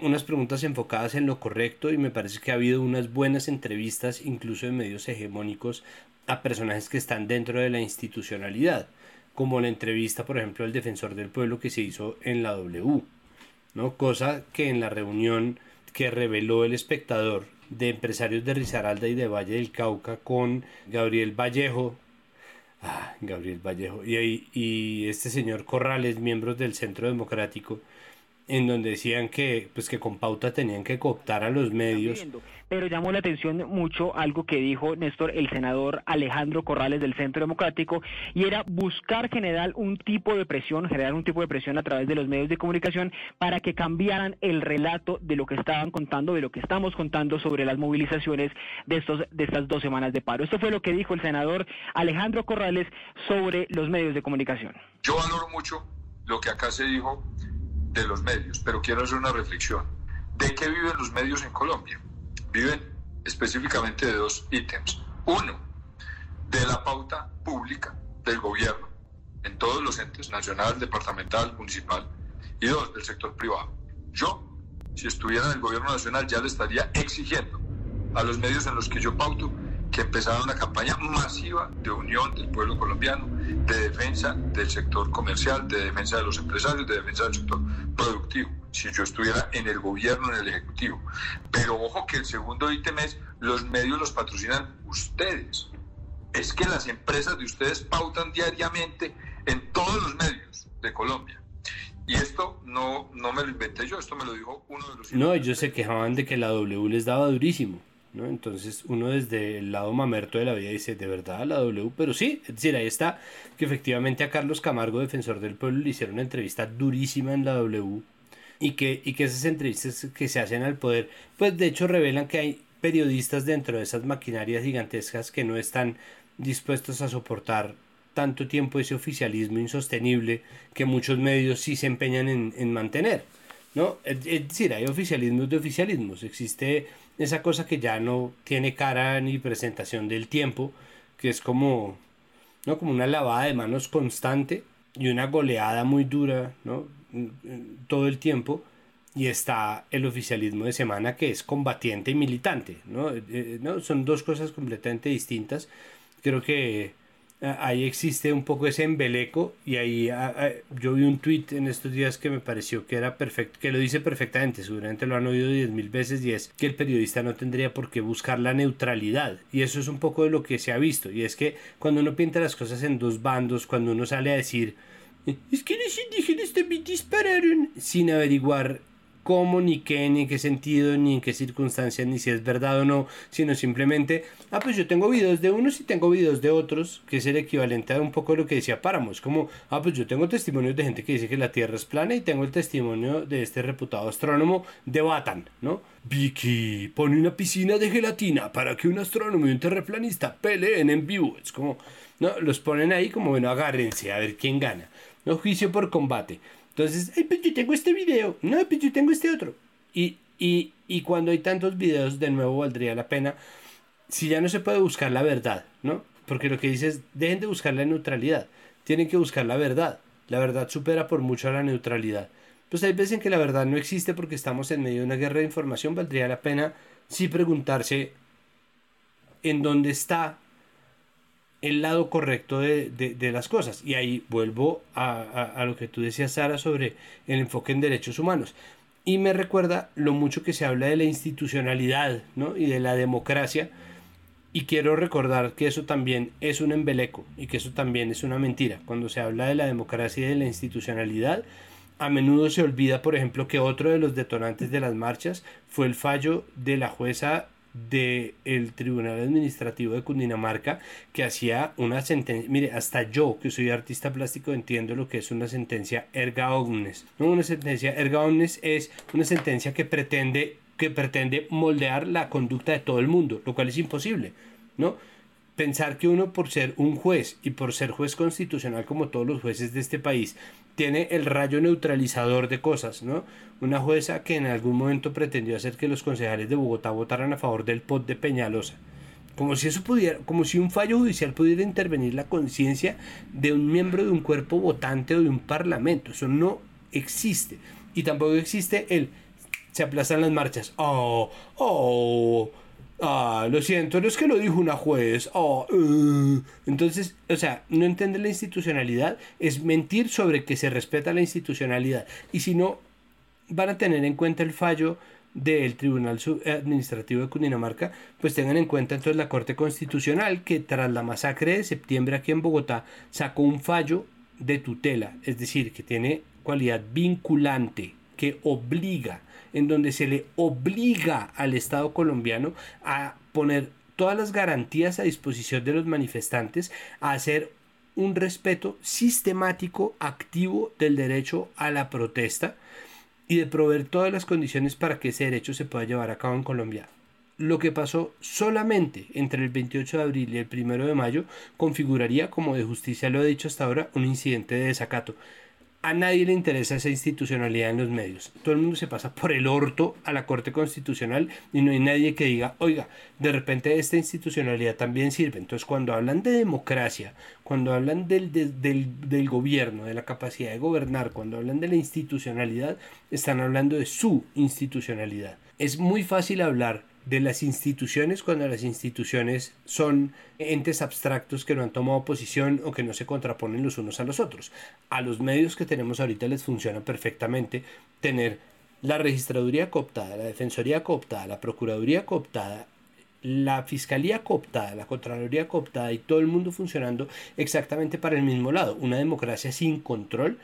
unas preguntas enfocadas en lo correcto y me parece que ha habido unas buenas entrevistas, incluso en medios hegemónicos, a personajes que están dentro de la institucionalidad, como la entrevista, por ejemplo, al defensor del pueblo que se hizo en la W, ¿no? Cosa que en la reunión que reveló el espectador de empresarios de Risaralda y de Valle del Cauca con Gabriel Vallejo, ah, Gabriel Vallejo, y, y este señor Corrales, miembros del Centro Democrático, en donde decían que pues que con pauta tenían que cooptar a los medios. Pero llamó la atención mucho algo que dijo Néstor, el senador Alejandro Corrales del Centro Democrático, y era buscar generar un tipo de presión, generar un tipo de presión a través de los medios de comunicación para que cambiaran el relato de lo que estaban contando, de lo que estamos contando sobre las movilizaciones de, estos, de estas dos semanas de paro. Esto fue lo que dijo el senador Alejandro Corrales sobre los medios de comunicación. Yo valoro mucho lo que acá se dijo de los medios, pero quiero hacer una reflexión. ¿De qué viven los medios en Colombia? Viven específicamente de dos ítems. Uno, de la pauta pública del gobierno en todos los entes, nacional, departamental, municipal, y dos, del sector privado. Yo, si estuviera en el gobierno nacional, ya le estaría exigiendo a los medios en los que yo pauto que empezara una campaña masiva de unión del pueblo colombiano, de defensa del sector comercial, de defensa de los empresarios, de defensa del sector productivo, si yo estuviera en el gobierno, en el ejecutivo. Pero ojo que el segundo ítem es, los medios los patrocinan ustedes. Es que las empresas de ustedes pautan diariamente en todos los medios de Colombia. Y esto no, no me lo inventé yo, esto me lo dijo uno de los... No, ellos se quejaban de que la W les daba durísimo. ¿No? Entonces uno desde el lado mamerto de la vida dice, de verdad la W, pero sí, es decir, ahí está que efectivamente a Carlos Camargo, defensor del pueblo, le hicieron una entrevista durísima en la W y que, y que esas entrevistas que se hacen al poder, pues de hecho revelan que hay periodistas dentro de esas maquinarias gigantescas que no están dispuestos a soportar tanto tiempo ese oficialismo insostenible que muchos medios sí se empeñan en, mantener. ¿no? Es, decir, hay oficialismos de oficialismos. Existe esa cosa que ya no tiene cara ni presentación del tiempo, que es como, ¿no? como una lavada de manos constante y una goleada muy dura ¿no? todo el tiempo. Y está el oficialismo de semana que es combatiente y militante. ¿no? Eh, eh, ¿no? Son dos cosas completamente distintas. Creo que ahí existe un poco ese embeleco y ahí yo vi un tweet en estos días que me pareció que era perfecto, que lo dice perfectamente, seguramente lo han oído diez mil veces y es que el periodista no tendría por qué buscar la neutralidad y eso es un poco de lo que se ha visto y es que cuando uno pinta las cosas en dos bandos, cuando uno sale a decir es que los indígenas también dispararon sin averiguar cómo, ni qué, ni en qué sentido, ni en qué circunstancias, ni si es verdad o no, sino simplemente, ah, pues yo tengo videos de unos y tengo videos de otros, que es el equivalente a un poco lo que decía Páramos, como, ah, pues yo tengo testimonios de gente que dice que la Tierra es plana y tengo el testimonio de este reputado astrónomo, debatan, ¿no? Vicky pone una piscina de gelatina para que un astrónomo y un terraplanista peleen en vivo. Es como, no, los ponen ahí como, bueno, agárrense a ver quién gana. No juicio por combate. Entonces, ay, pues yo tengo este video, no, pues yo tengo este otro. Y, y, y cuando hay tantos videos, de nuevo valdría la pena, si ya no se puede buscar la verdad, ¿no? Porque lo que dice es, dejen de buscar la neutralidad, tienen que buscar la verdad. La verdad supera por mucho a la neutralidad. Pues hay veces en que la verdad no existe porque estamos en medio de una guerra de información, valdría la pena sí preguntarse en dónde está el lado correcto de, de, las cosas. Y ahí vuelvo a, a, lo que tú decías, Sara, sobre el enfoque en derechos humanos. Y me recuerda lo mucho que se habla de la institucionalidad ¿no? y de la democracia. Y quiero recordar que eso también es un embeleco y que eso también es una mentira. Cuando se habla de la democracia y de la institucionalidad, a menudo se olvida, por ejemplo, que otro de los detonantes de las marchas fue el fallo de la jueza del Tribunal Administrativo de Cundinamarca que hacía una sentencia, mire, hasta yo que soy artista plástico entiendo lo que es una sentencia erga omnes. ¿no? Una sentencia erga omnes es una sentencia que pretende, que pretende moldear la conducta de todo el mundo, lo cual es imposible, ¿no? Pensar que uno por ser un juez y por ser juez constitucional como todos los jueces de este país tiene el rayo neutralizador de cosas, ¿no? Una jueza que en algún momento pretendió hacer que los concejales de Bogotá votaran a favor del POT de Peñalosa. Como si eso pudiera, como si un fallo judicial pudiera intervenir la conciencia de un miembro de un cuerpo votante o de un parlamento. Eso no existe. Y tampoco existe el se aplazan las marchas. Oh, oh Ah, lo siento, no es que lo dijo una juez. Oh, uh. Entonces, o sea, no entender la institucionalidad es mentir sobre que se respeta la institucionalidad. Y si no, van a tener en cuenta el fallo del Tribunal Administrativo de Cundinamarca, pues tengan en cuenta entonces la Corte Constitucional que tras la masacre de septiembre aquí en Bogotá sacó un fallo de tutela, es decir, que tiene cualidad vinculante, que obliga en donde se le obliga al Estado colombiano a poner todas las garantías a disposición de los manifestantes, a hacer un respeto sistemático, activo del derecho a la protesta y de proveer todas las condiciones para que ese derecho se pueda llevar a cabo en Colombia. Lo que pasó solamente entre el 28 de abril y el 1 de mayo configuraría, como de justicia lo he dicho hasta ahora, un incidente de desacato a nadie le interesa esa institucionalidad en los medios. Todo el mundo se pasa por el orto a la Corte Constitucional y no hay nadie que diga, oiga, de repente esta institucionalidad también sirve. Entonces, cuando hablan de democracia, cuando hablan del, del, del gobierno, de la capacidad de gobernar, cuando hablan de la institucionalidad, están hablando de su institucionalidad. Es muy fácil hablar de las instituciones cuando las instituciones son entes abstractos que no han tomado posición o que no se contraponen los unos a los otros. A los medios que tenemos ahorita les funciona perfectamente tener la registraduría cooptada, la defensoría cooptada, la procuraduría cooptada, la fiscalía cooptada, la contraloría cooptada y todo el mundo funcionando exactamente para el mismo lado. Una democracia sin control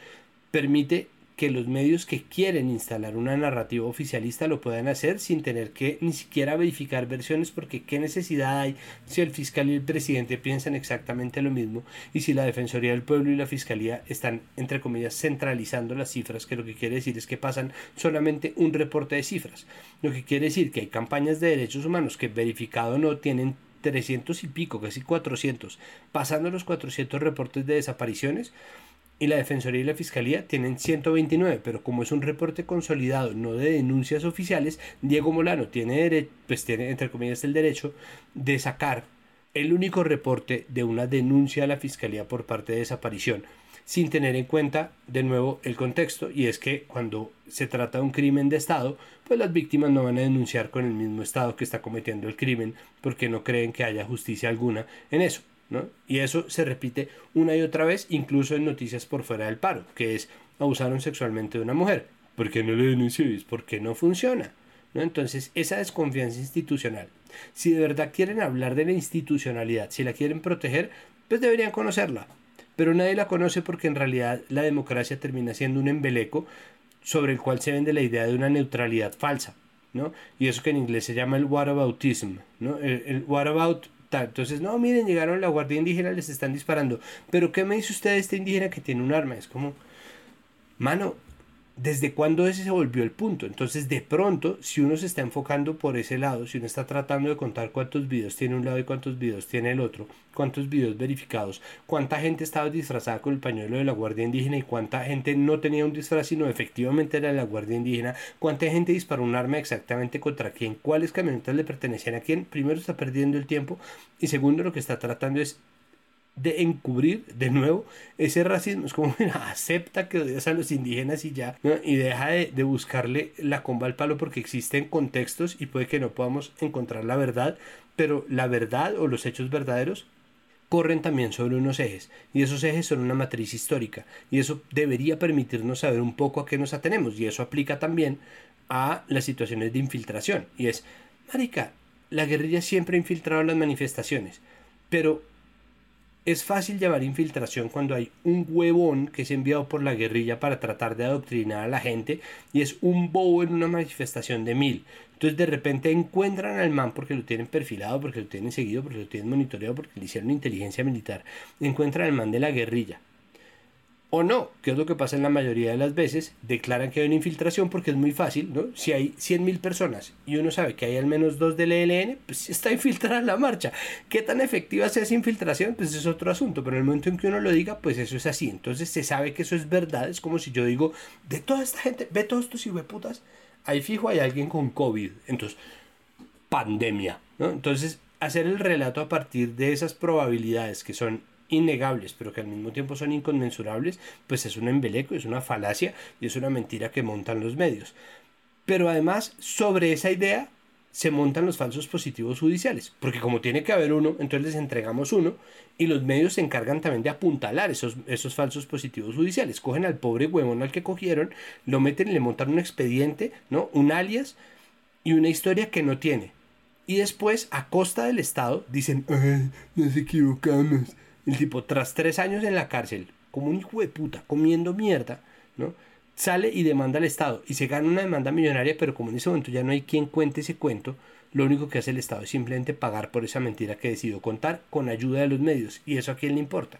permite que los medios que quieren instalar una narrativa oficialista lo puedan hacer sin tener que ni siquiera verificar versiones porque qué necesidad hay si el fiscal y el presidente piensan exactamente lo mismo y si la Defensoría del Pueblo y la Fiscalía están entre comillas centralizando las cifras que lo que quiere decir es que pasan solamente un reporte de cifras. Lo que quiere decir que hay campañas de derechos humanos que verificado no tienen 300 y pico, casi 400, pasando los 400 reportes de desapariciones, y la Defensoría y la Fiscalía tienen 129, pero como es un reporte consolidado, no de denuncias oficiales, Diego Molano tiene, pues tiene entre comillas el derecho de sacar el único reporte de una denuncia a la Fiscalía por parte de desaparición, sin tener en cuenta de nuevo el contexto, y es que cuando se trata de un crimen de Estado, pues las víctimas no van a denunciar con el mismo Estado que está cometiendo el crimen, porque no creen que haya justicia alguna en eso. Y eso se repite una y otra vez, incluso en noticias por fuera del paro, que es abusaron sexualmente de una mujer. ¿Por qué no le denunciáis? ¿Por qué no funciona? ¿No? Entonces, esa desconfianza institucional. Si de verdad quieren hablar de la institucionalidad, si la quieren proteger, pues deberían conocerla. Pero nadie la conoce porque en realidad la democracia termina siendo un embeleco sobre el cual se vende la idea de una neutralidad falsa. ¿no? Y eso que en inglés se llama el whataboutism. ¿no? El, el whatabout entonces, no, miren, llegaron la guardia indígena, les están disparando. Pero, ¿qué me dice usted de este indígena que tiene un arma? Es como, mano, ¿desde cuándo ese se volvió el punto? Entonces, de pronto, si uno se está enfocando por ese lado, si uno está tratando de contar cuántos videos tiene un lado y cuántos videos tiene el otro, cuántos videos verificados, cuánta gente estaba disfrazada con el pañuelo de la Guardia Indígena y cuánta gente no tenía un disfraz, sino efectivamente era de la Guardia Indígena, cuánta gente disparó un arma exactamente contra quién, cuáles camionetas le pertenecían a quién, primero está perdiendo el tiempo y segundo lo que está tratando es de encubrir de nuevo ese racismo. Es como, acepta que odias a los indígenas y ya, y deja de, de, buscarle la comba al palo porque existen contextos y puede que no podamos encontrar la verdad, pero la verdad o los hechos verdaderos corren también sobre unos ejes, y esos ejes son una matriz histórica, y eso debería permitirnos saber un poco a qué nos atenemos, y eso aplica también a las situaciones de infiltración, y es, marica, la guerrilla siempre ha infiltrado las manifestaciones, pero es fácil llamar infiltración cuando hay un huevón que es enviado por la guerrilla para tratar de adoctrinar a la gente y es un bobo en una manifestación de mil. Entonces de repente encuentran al man porque lo tienen perfilado, porque lo tienen seguido, porque lo tienen monitoreado, porque le hicieron inteligencia militar. Encuentran al man de la guerrilla o no, que es lo que pasa en la mayoría de las veces, declaran que hay una infiltración porque es muy fácil, ¿no? Si hay 100.000 personas y uno sabe que hay al menos dos del ELN, pues está infiltrada la marcha. ¿Qué tan efectiva sea esa infiltración? Pues es otro asunto, pero en el momento en que uno lo diga, pues eso es así. Entonces se sabe que eso es verdad, es como si yo digo, de toda esta gente, ve todos estos putas, ahí fijo hay alguien con COVID. Entonces, pandemia, ¿no? Entonces, hacer el relato a partir de esas probabilidades que son innegables, pero que al mismo tiempo son inconmensurables, pues es un embeleco, es una falacia y es una mentira que montan los medios. Pero además, sobre esa idea se montan los falsos positivos judiciales, porque como tiene que haber uno, entonces les entregamos uno y los medios se encargan también de apuntalar esos, esos falsos positivos judiciales. Cogen al pobre huevón al que cogieron, lo meten y le montan un expediente, ¿no? Un alias y una historia que no tiene. Y después, a costa del Estado, dicen, ay, nos equivocamos, el tipo, tras tres años en la cárcel, como un hijo de puta, comiendo mierda, ¿no? Sale y demanda al Estado y se gana una demanda millonaria, pero como en ese momento ya no hay quien cuente ese cuento, lo único que hace el Estado es simplemente pagar por esa mentira que decidió contar con ayuda de los medios. ¿Y eso a quién le importa?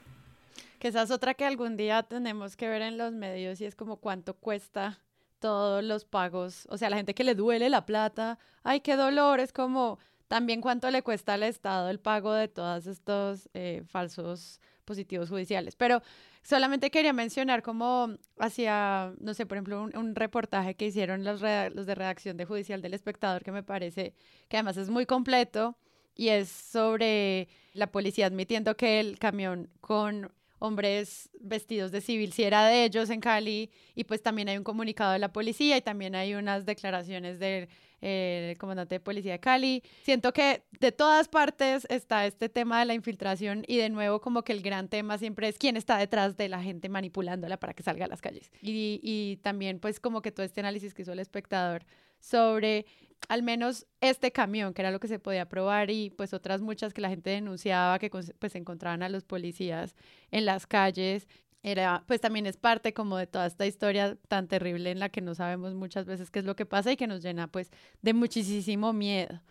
Que esa es otra que algún día tenemos que ver en los medios y es como cuánto cuesta todos los pagos. O sea, la gente que le duele la plata, ay, qué dolor, es como también cuánto le cuesta al Estado el pago de todos estos eh, falsos positivos judiciales. Pero solamente quería mencionar como hacia, no sé, por ejemplo, un, reportaje que hicieron los, los de redacción de Judicial del Espectador, que me parece que además es muy completo y es sobre la policía admitiendo que el camión con hombres vestidos de civil si era de ellos en Cali y pues también hay un comunicado de la policía y también hay unas declaraciones del el comandante de policía de Cali. Siento que de todas partes está este tema de la infiltración y de nuevo como que el gran tema siempre es quién está detrás de la gente manipulándola para que salga a las calles. Y, y también pues como que todo este análisis que hizo el espectador sobre al menos este camión, que era lo que se podía probar, y pues otras muchas que la gente denunciaba que pues encontraban a los policías en las calles era, pues también es parte como de toda esta historia tan terrible en la que no sabemos muchas veces qué es lo que pasa y que nos llena pues de muchísimo miedo.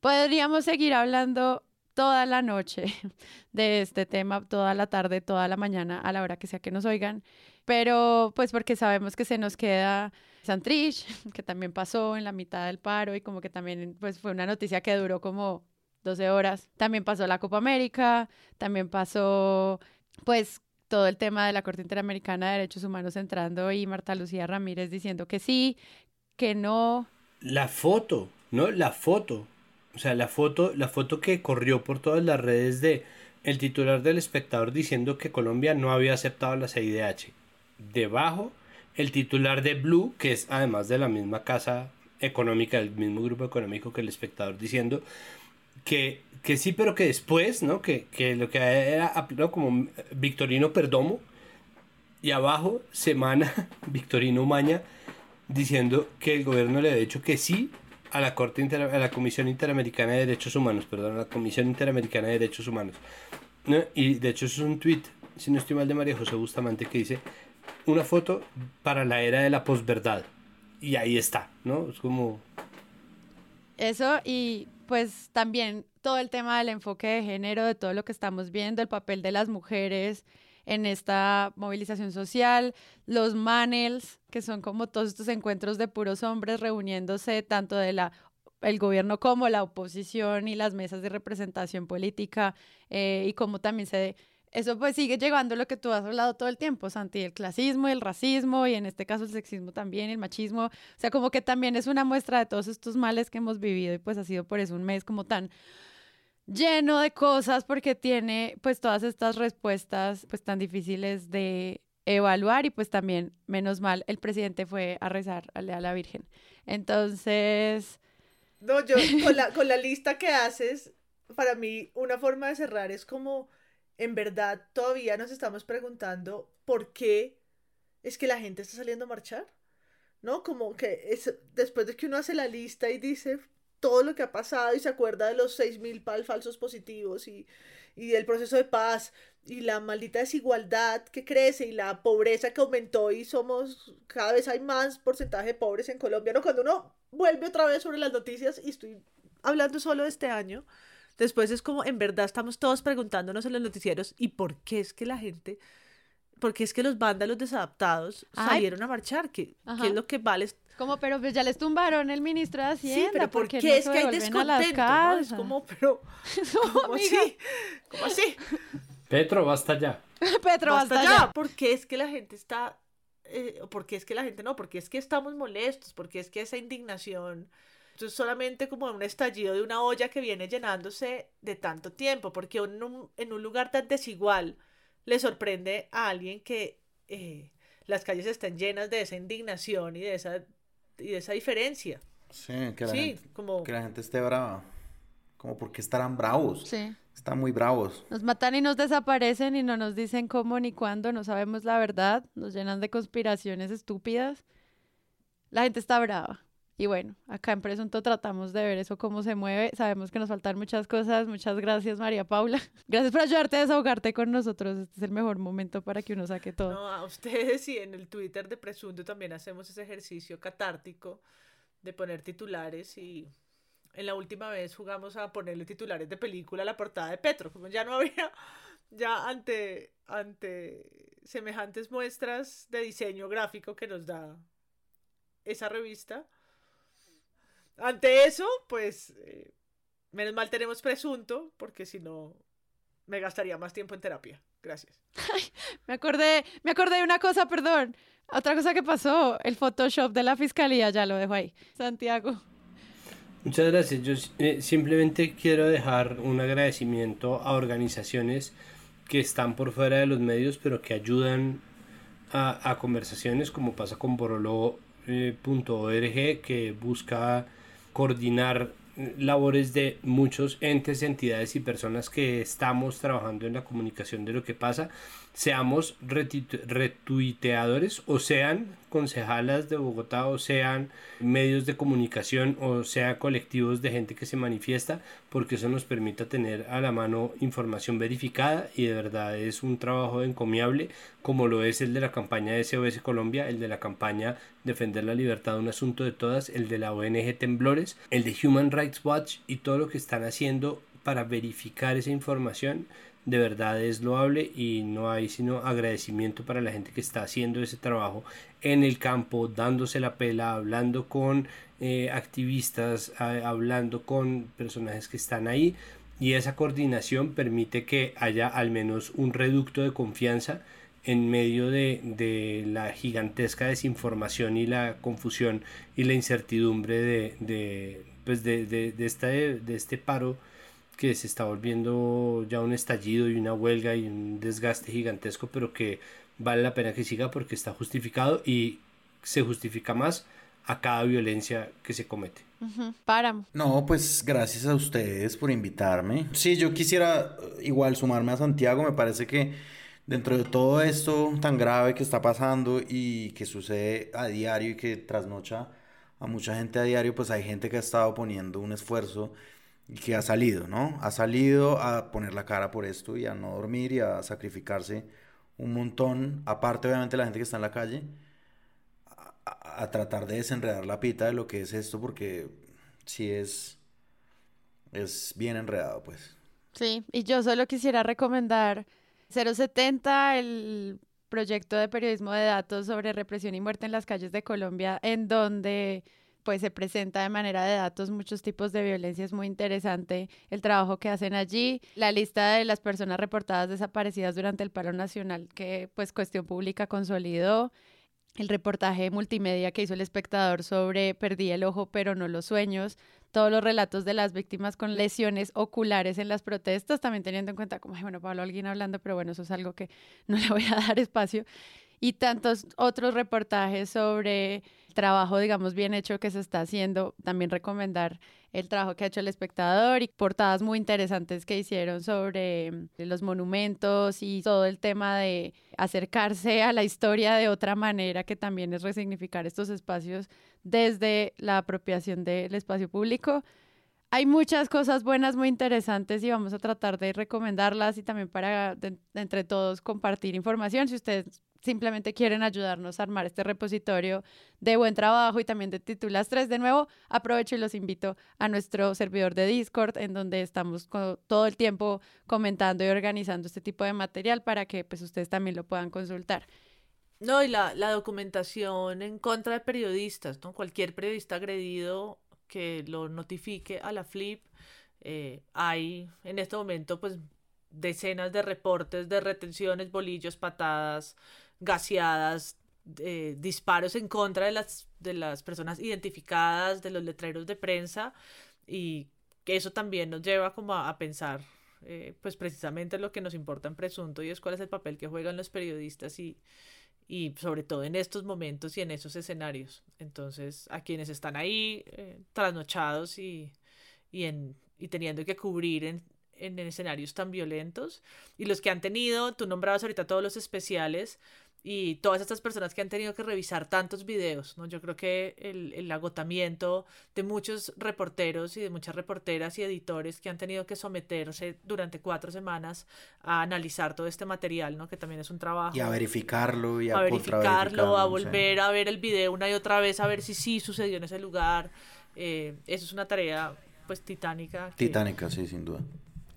Podríamos seguir hablando toda la noche de este tema, toda la tarde, toda la mañana, a la hora que sea que nos oigan, pero pues porque sabemos que se nos queda Santrich, que también pasó en la mitad del paro y como que también pues fue una noticia que duró como 12 horas. También pasó la Copa América, también pasó pues todo el tema de la Corte Interamericana de Derechos Humanos entrando y Marta Lucía Ramírez diciendo que sí, que no. La foto, ¿no? La foto. O sea, la foto, la foto que corrió por todas las redes de el titular del espectador diciendo que Colombia no había aceptado la CIDH. Debajo, el titular de Blue, que es además de la misma casa económica, del mismo grupo económico que el espectador, diciendo que que sí, pero que después, ¿no? Que, que lo que era aplicado como Victorino Perdomo y abajo Semana Victorino Maña diciendo que el gobierno le ha dicho que sí a la Corte a la Comisión Interamericana de Derechos Humanos, perdón, a la Comisión Interamericana de Derechos Humanos. ¿no? Y de hecho es un tweet, si no estoy mal, de María José Bustamante que dice una foto para la era de la posverdad. Y ahí está, ¿no? Es como... Eso y pues también todo el tema del enfoque de género, de todo lo que estamos viendo, el papel de las mujeres en esta movilización social, los manels, que son como todos estos encuentros de puros hombres reuniéndose tanto de la el gobierno como la oposición y las mesas de representación política eh, y cómo también se eso pues sigue llegando lo que tú has hablado todo el tiempo, Santi, el clasismo, el racismo y en este caso el sexismo también, el machismo, o sea, como que también es una muestra de todos estos males que hemos vivido y pues ha sido por eso un mes como tan lleno de cosas porque tiene pues todas estas respuestas pues tan difíciles de evaluar y pues también menos mal el presidente fue a rezar a la Virgen. Entonces... No, yo con la, con la lista que haces, para mí una forma de cerrar es como en verdad todavía nos estamos preguntando por qué es que la gente está saliendo a marchar. ¿No? Como que es, después de que uno hace la lista y dice todo lo que ha pasado y se acuerda de los 6.000 falsos positivos y, y del proceso de paz y la maldita desigualdad que crece y la pobreza que aumentó y somos, cada vez hay más porcentaje de pobres en Colombia, ¿no? Cuando uno vuelve otra vez sobre las noticias y estoy hablando solo de este año, Después es como, en verdad, estamos todos preguntándonos en los noticieros, ¿y por qué es que la gente, por qué es que los vándalos desadaptados salieron a marchar? ¿Qué, ¿Qué, es lo que vale? Como, pero pues ya les tumbaron el ministro de Hacienda. Sí, pero ¿por qué, es que hay descontento? ¿no? Es como, pero, ¿cómo así? ¿Cómo así? Petro, basta ya. Petro, basta, basta ya. ¿Por qué es que la gente está, eh, por qué es que la gente no? Porque es que estamos molestos, porque es que esa indignación es solamente como un estallido de una olla que viene llenándose de tanto tiempo, porque en un, lugar tan desigual le sorprende a alguien que eh, las calles estén llenas de esa indignación y de esa, y de esa diferencia. Sí, que la, gente, como... que la gente esté brava. Como porque estarán bravos. Sí. Están muy bravos. Nos matan y nos desaparecen y no nos dicen cómo ni cuándo, no sabemos la verdad, nos llenan de conspiraciones estúpidas. La gente está brava. Y bueno, acá en Presunto tratamos de ver eso cómo se mueve. Sabemos que nos faltan muchas cosas. Muchas gracias, María Paula. Gracias por ayudarte a desahogarte con nosotros. Este es el mejor momento para que uno saque todo. No, a ustedes y en el Twitter de Presunto también hacemos ese ejercicio catártico de poner titulares y en la última vez jugamos a ponerle titulares de película a la portada de Petro. Como ya no había, ya ante, ante semejantes muestras de diseño gráfico que nos da esa revista ante eso, pues, eh, menos mal tenemos presunto, porque si no, me gastaría más tiempo en terapia. Gracias. me acordé, me acordé de una cosa, perdón. Otra cosa que pasó, el Photoshop de la fiscalía, ya lo dejo ahí. Santiago. Muchas gracias. Yo eh, simplemente quiero dejar un agradecimiento a organizaciones que están por fuera de los medios, pero que ayudan a, a conversaciones, como pasa con Borolo.org, eh, que busca coordinar labores de muchos entes, entidades y personas que estamos trabajando en la comunicación de lo que pasa seamos retuiteadores o sean concejalas de Bogotá o sean medios de comunicación o sea colectivos de gente que se manifiesta porque eso nos permite tener a la mano información verificada y de verdad es un trabajo encomiable como lo es el de la campaña de SOS Colombia, el de la campaña Defender la Libertad, un asunto de todas, el de la ONG Temblores, el de Human Rights Watch y todo lo que están haciendo para verificar esa información de verdad es loable y no hay sino agradecimiento para la gente que está haciendo ese trabajo en el campo, dándose la pela, hablando con eh, activistas, hablando con personajes que están ahí. Y esa coordinación permite que haya al menos un reducto de confianza en medio de, la gigantesca desinformación y la confusión y la incertidumbre de, de, pues de, de, de este paro que se está volviendo ya un estallido y una huelga y un desgaste gigantesco, pero que vale la pena que siga porque está justificado y se justifica más a cada violencia que se comete. Para. No, pues gracias a ustedes por invitarme. Sí, yo quisiera eh, igual sumarme a Santiago, me parece que dentro de todo esto tan grave que está pasando y que sucede a diario y que trasnocha a mucha gente a diario, pues hay gente que ha estado poniendo un esfuerzo que ha salido, ¿no? Ha salido a poner la cara por esto y a no dormir y a sacrificarse un montón, aparte obviamente la gente que está en la calle, a, tratar de desenredar la pita de lo que es esto, porque sí es, es bien enredado, pues. Sí, y yo solo quisiera recomendar 070, el proyecto de periodismo de datos sobre represión y muerte en las calles de Colombia, en donde pues se presenta de manera de datos muchos tipos de violencia. Es muy interesante el trabajo que hacen allí. La lista de las personas reportadas desaparecidas durante el paro nacional que pues Cuestión Pública consolidó. El reportaje multimedia que hizo el espectador sobre Perdí el ojo pero no los sueños. Todos los relatos de las víctimas con lesiones oculares en las protestas, también teniendo en cuenta como, bueno, Pablo, alguien hablando, pero bueno, eso es algo que no le voy a dar espacio. Y tantos otros reportajes sobre trabajo, digamos, bien hecho que se está haciendo. También recomendar el trabajo que ha hecho el espectador y portadas muy interesantes que hicieron sobre mm, los monumentos y todo el tema de acercarse a la historia de otra manera, que también es resignificar estos espacios desde la apropiación del espacio público. Hay muchas cosas buenas, muy interesantes y vamos a tratar de recomendarlas y también para entre todos compartir información. Si ustedes simplemente quieren ayudarnos a armar este repositorio de buen trabajo y también de Titulas 3. De nuevo, aprovecho y los invito a nuestro servidor de Discord, en donde estamos todo el tiempo comentando y organizando este tipo de material para que pues ustedes también lo puedan consultar. No, y la, documentación en contra de periodistas, ¿no? Cualquier periodista agredido que lo notifique a la FLIP. Eh, hay en este momento pues decenas de reportes de retenciones, bolillos, patadas, gaseadas, eh, disparos en contra de las, de las personas identificadas, de los letreros de prensa y eso también nos lleva como a, pensar eh, pues precisamente lo que nos importa en presunto y es cuál es el papel que juegan los periodistas y, y sobre todo en estos momentos y en esos escenarios. Entonces, a quienes están ahí eh, trasnochados y, y, en, y teniendo que cubrir en, en escenarios tan violentos y los que han tenido, tú nombrabas ahorita todos los especiales, y todas estas personas que han tenido que revisar tantos videos, ¿no? Yo creo que el, el, agotamiento de muchos reporteros y de muchas reporteras y editores que han tenido que someterse durante cuatro semanas a analizar todo este material, ¿no? Que también es un trabajo. Y a verificarlo y a, a verificarlo, a volver a ver el video una y otra vez, a ver si sí sucedió en ese lugar. Eh, eso es una tarea, pues, titánica. titánica, sí, sin duda.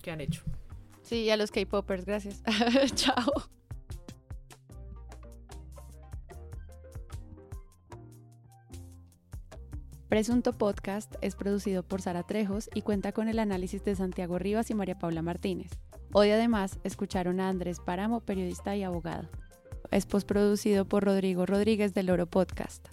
Que han hecho. Sí, a los K-Poppers, gracias. Chao. Presunto Podcast es producido por Sara Trejos y cuenta con el análisis de Santiago Rivas y María Paula Martínez. Hoy además escucharon a Andrés Páramo, periodista y abogado. Es postproducido por Rodrigo Rodríguez del Oro Podcast.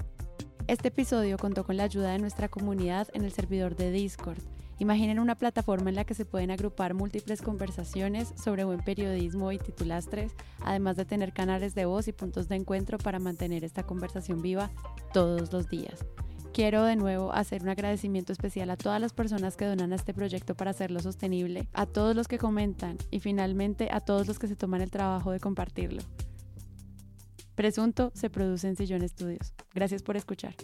Este episodio contó con la ayuda de nuestra comunidad en el servidor de Discord. Imaginen una plataforma en la que se pueden agrupar múltiples conversaciones sobre buen periodismo y titulastres, además de tener canales de voz y puntos de encuentro para mantener esta conversación viva todos los días. Quiero de nuevo hacer un agradecimiento especial a todas las personas que donan a este proyecto para hacerlo sostenible, a todos los que comentan y finalmente a todos los que se toman el trabajo de compartirlo. Presunto se produce en Sillón Estudios. Gracias por escuchar.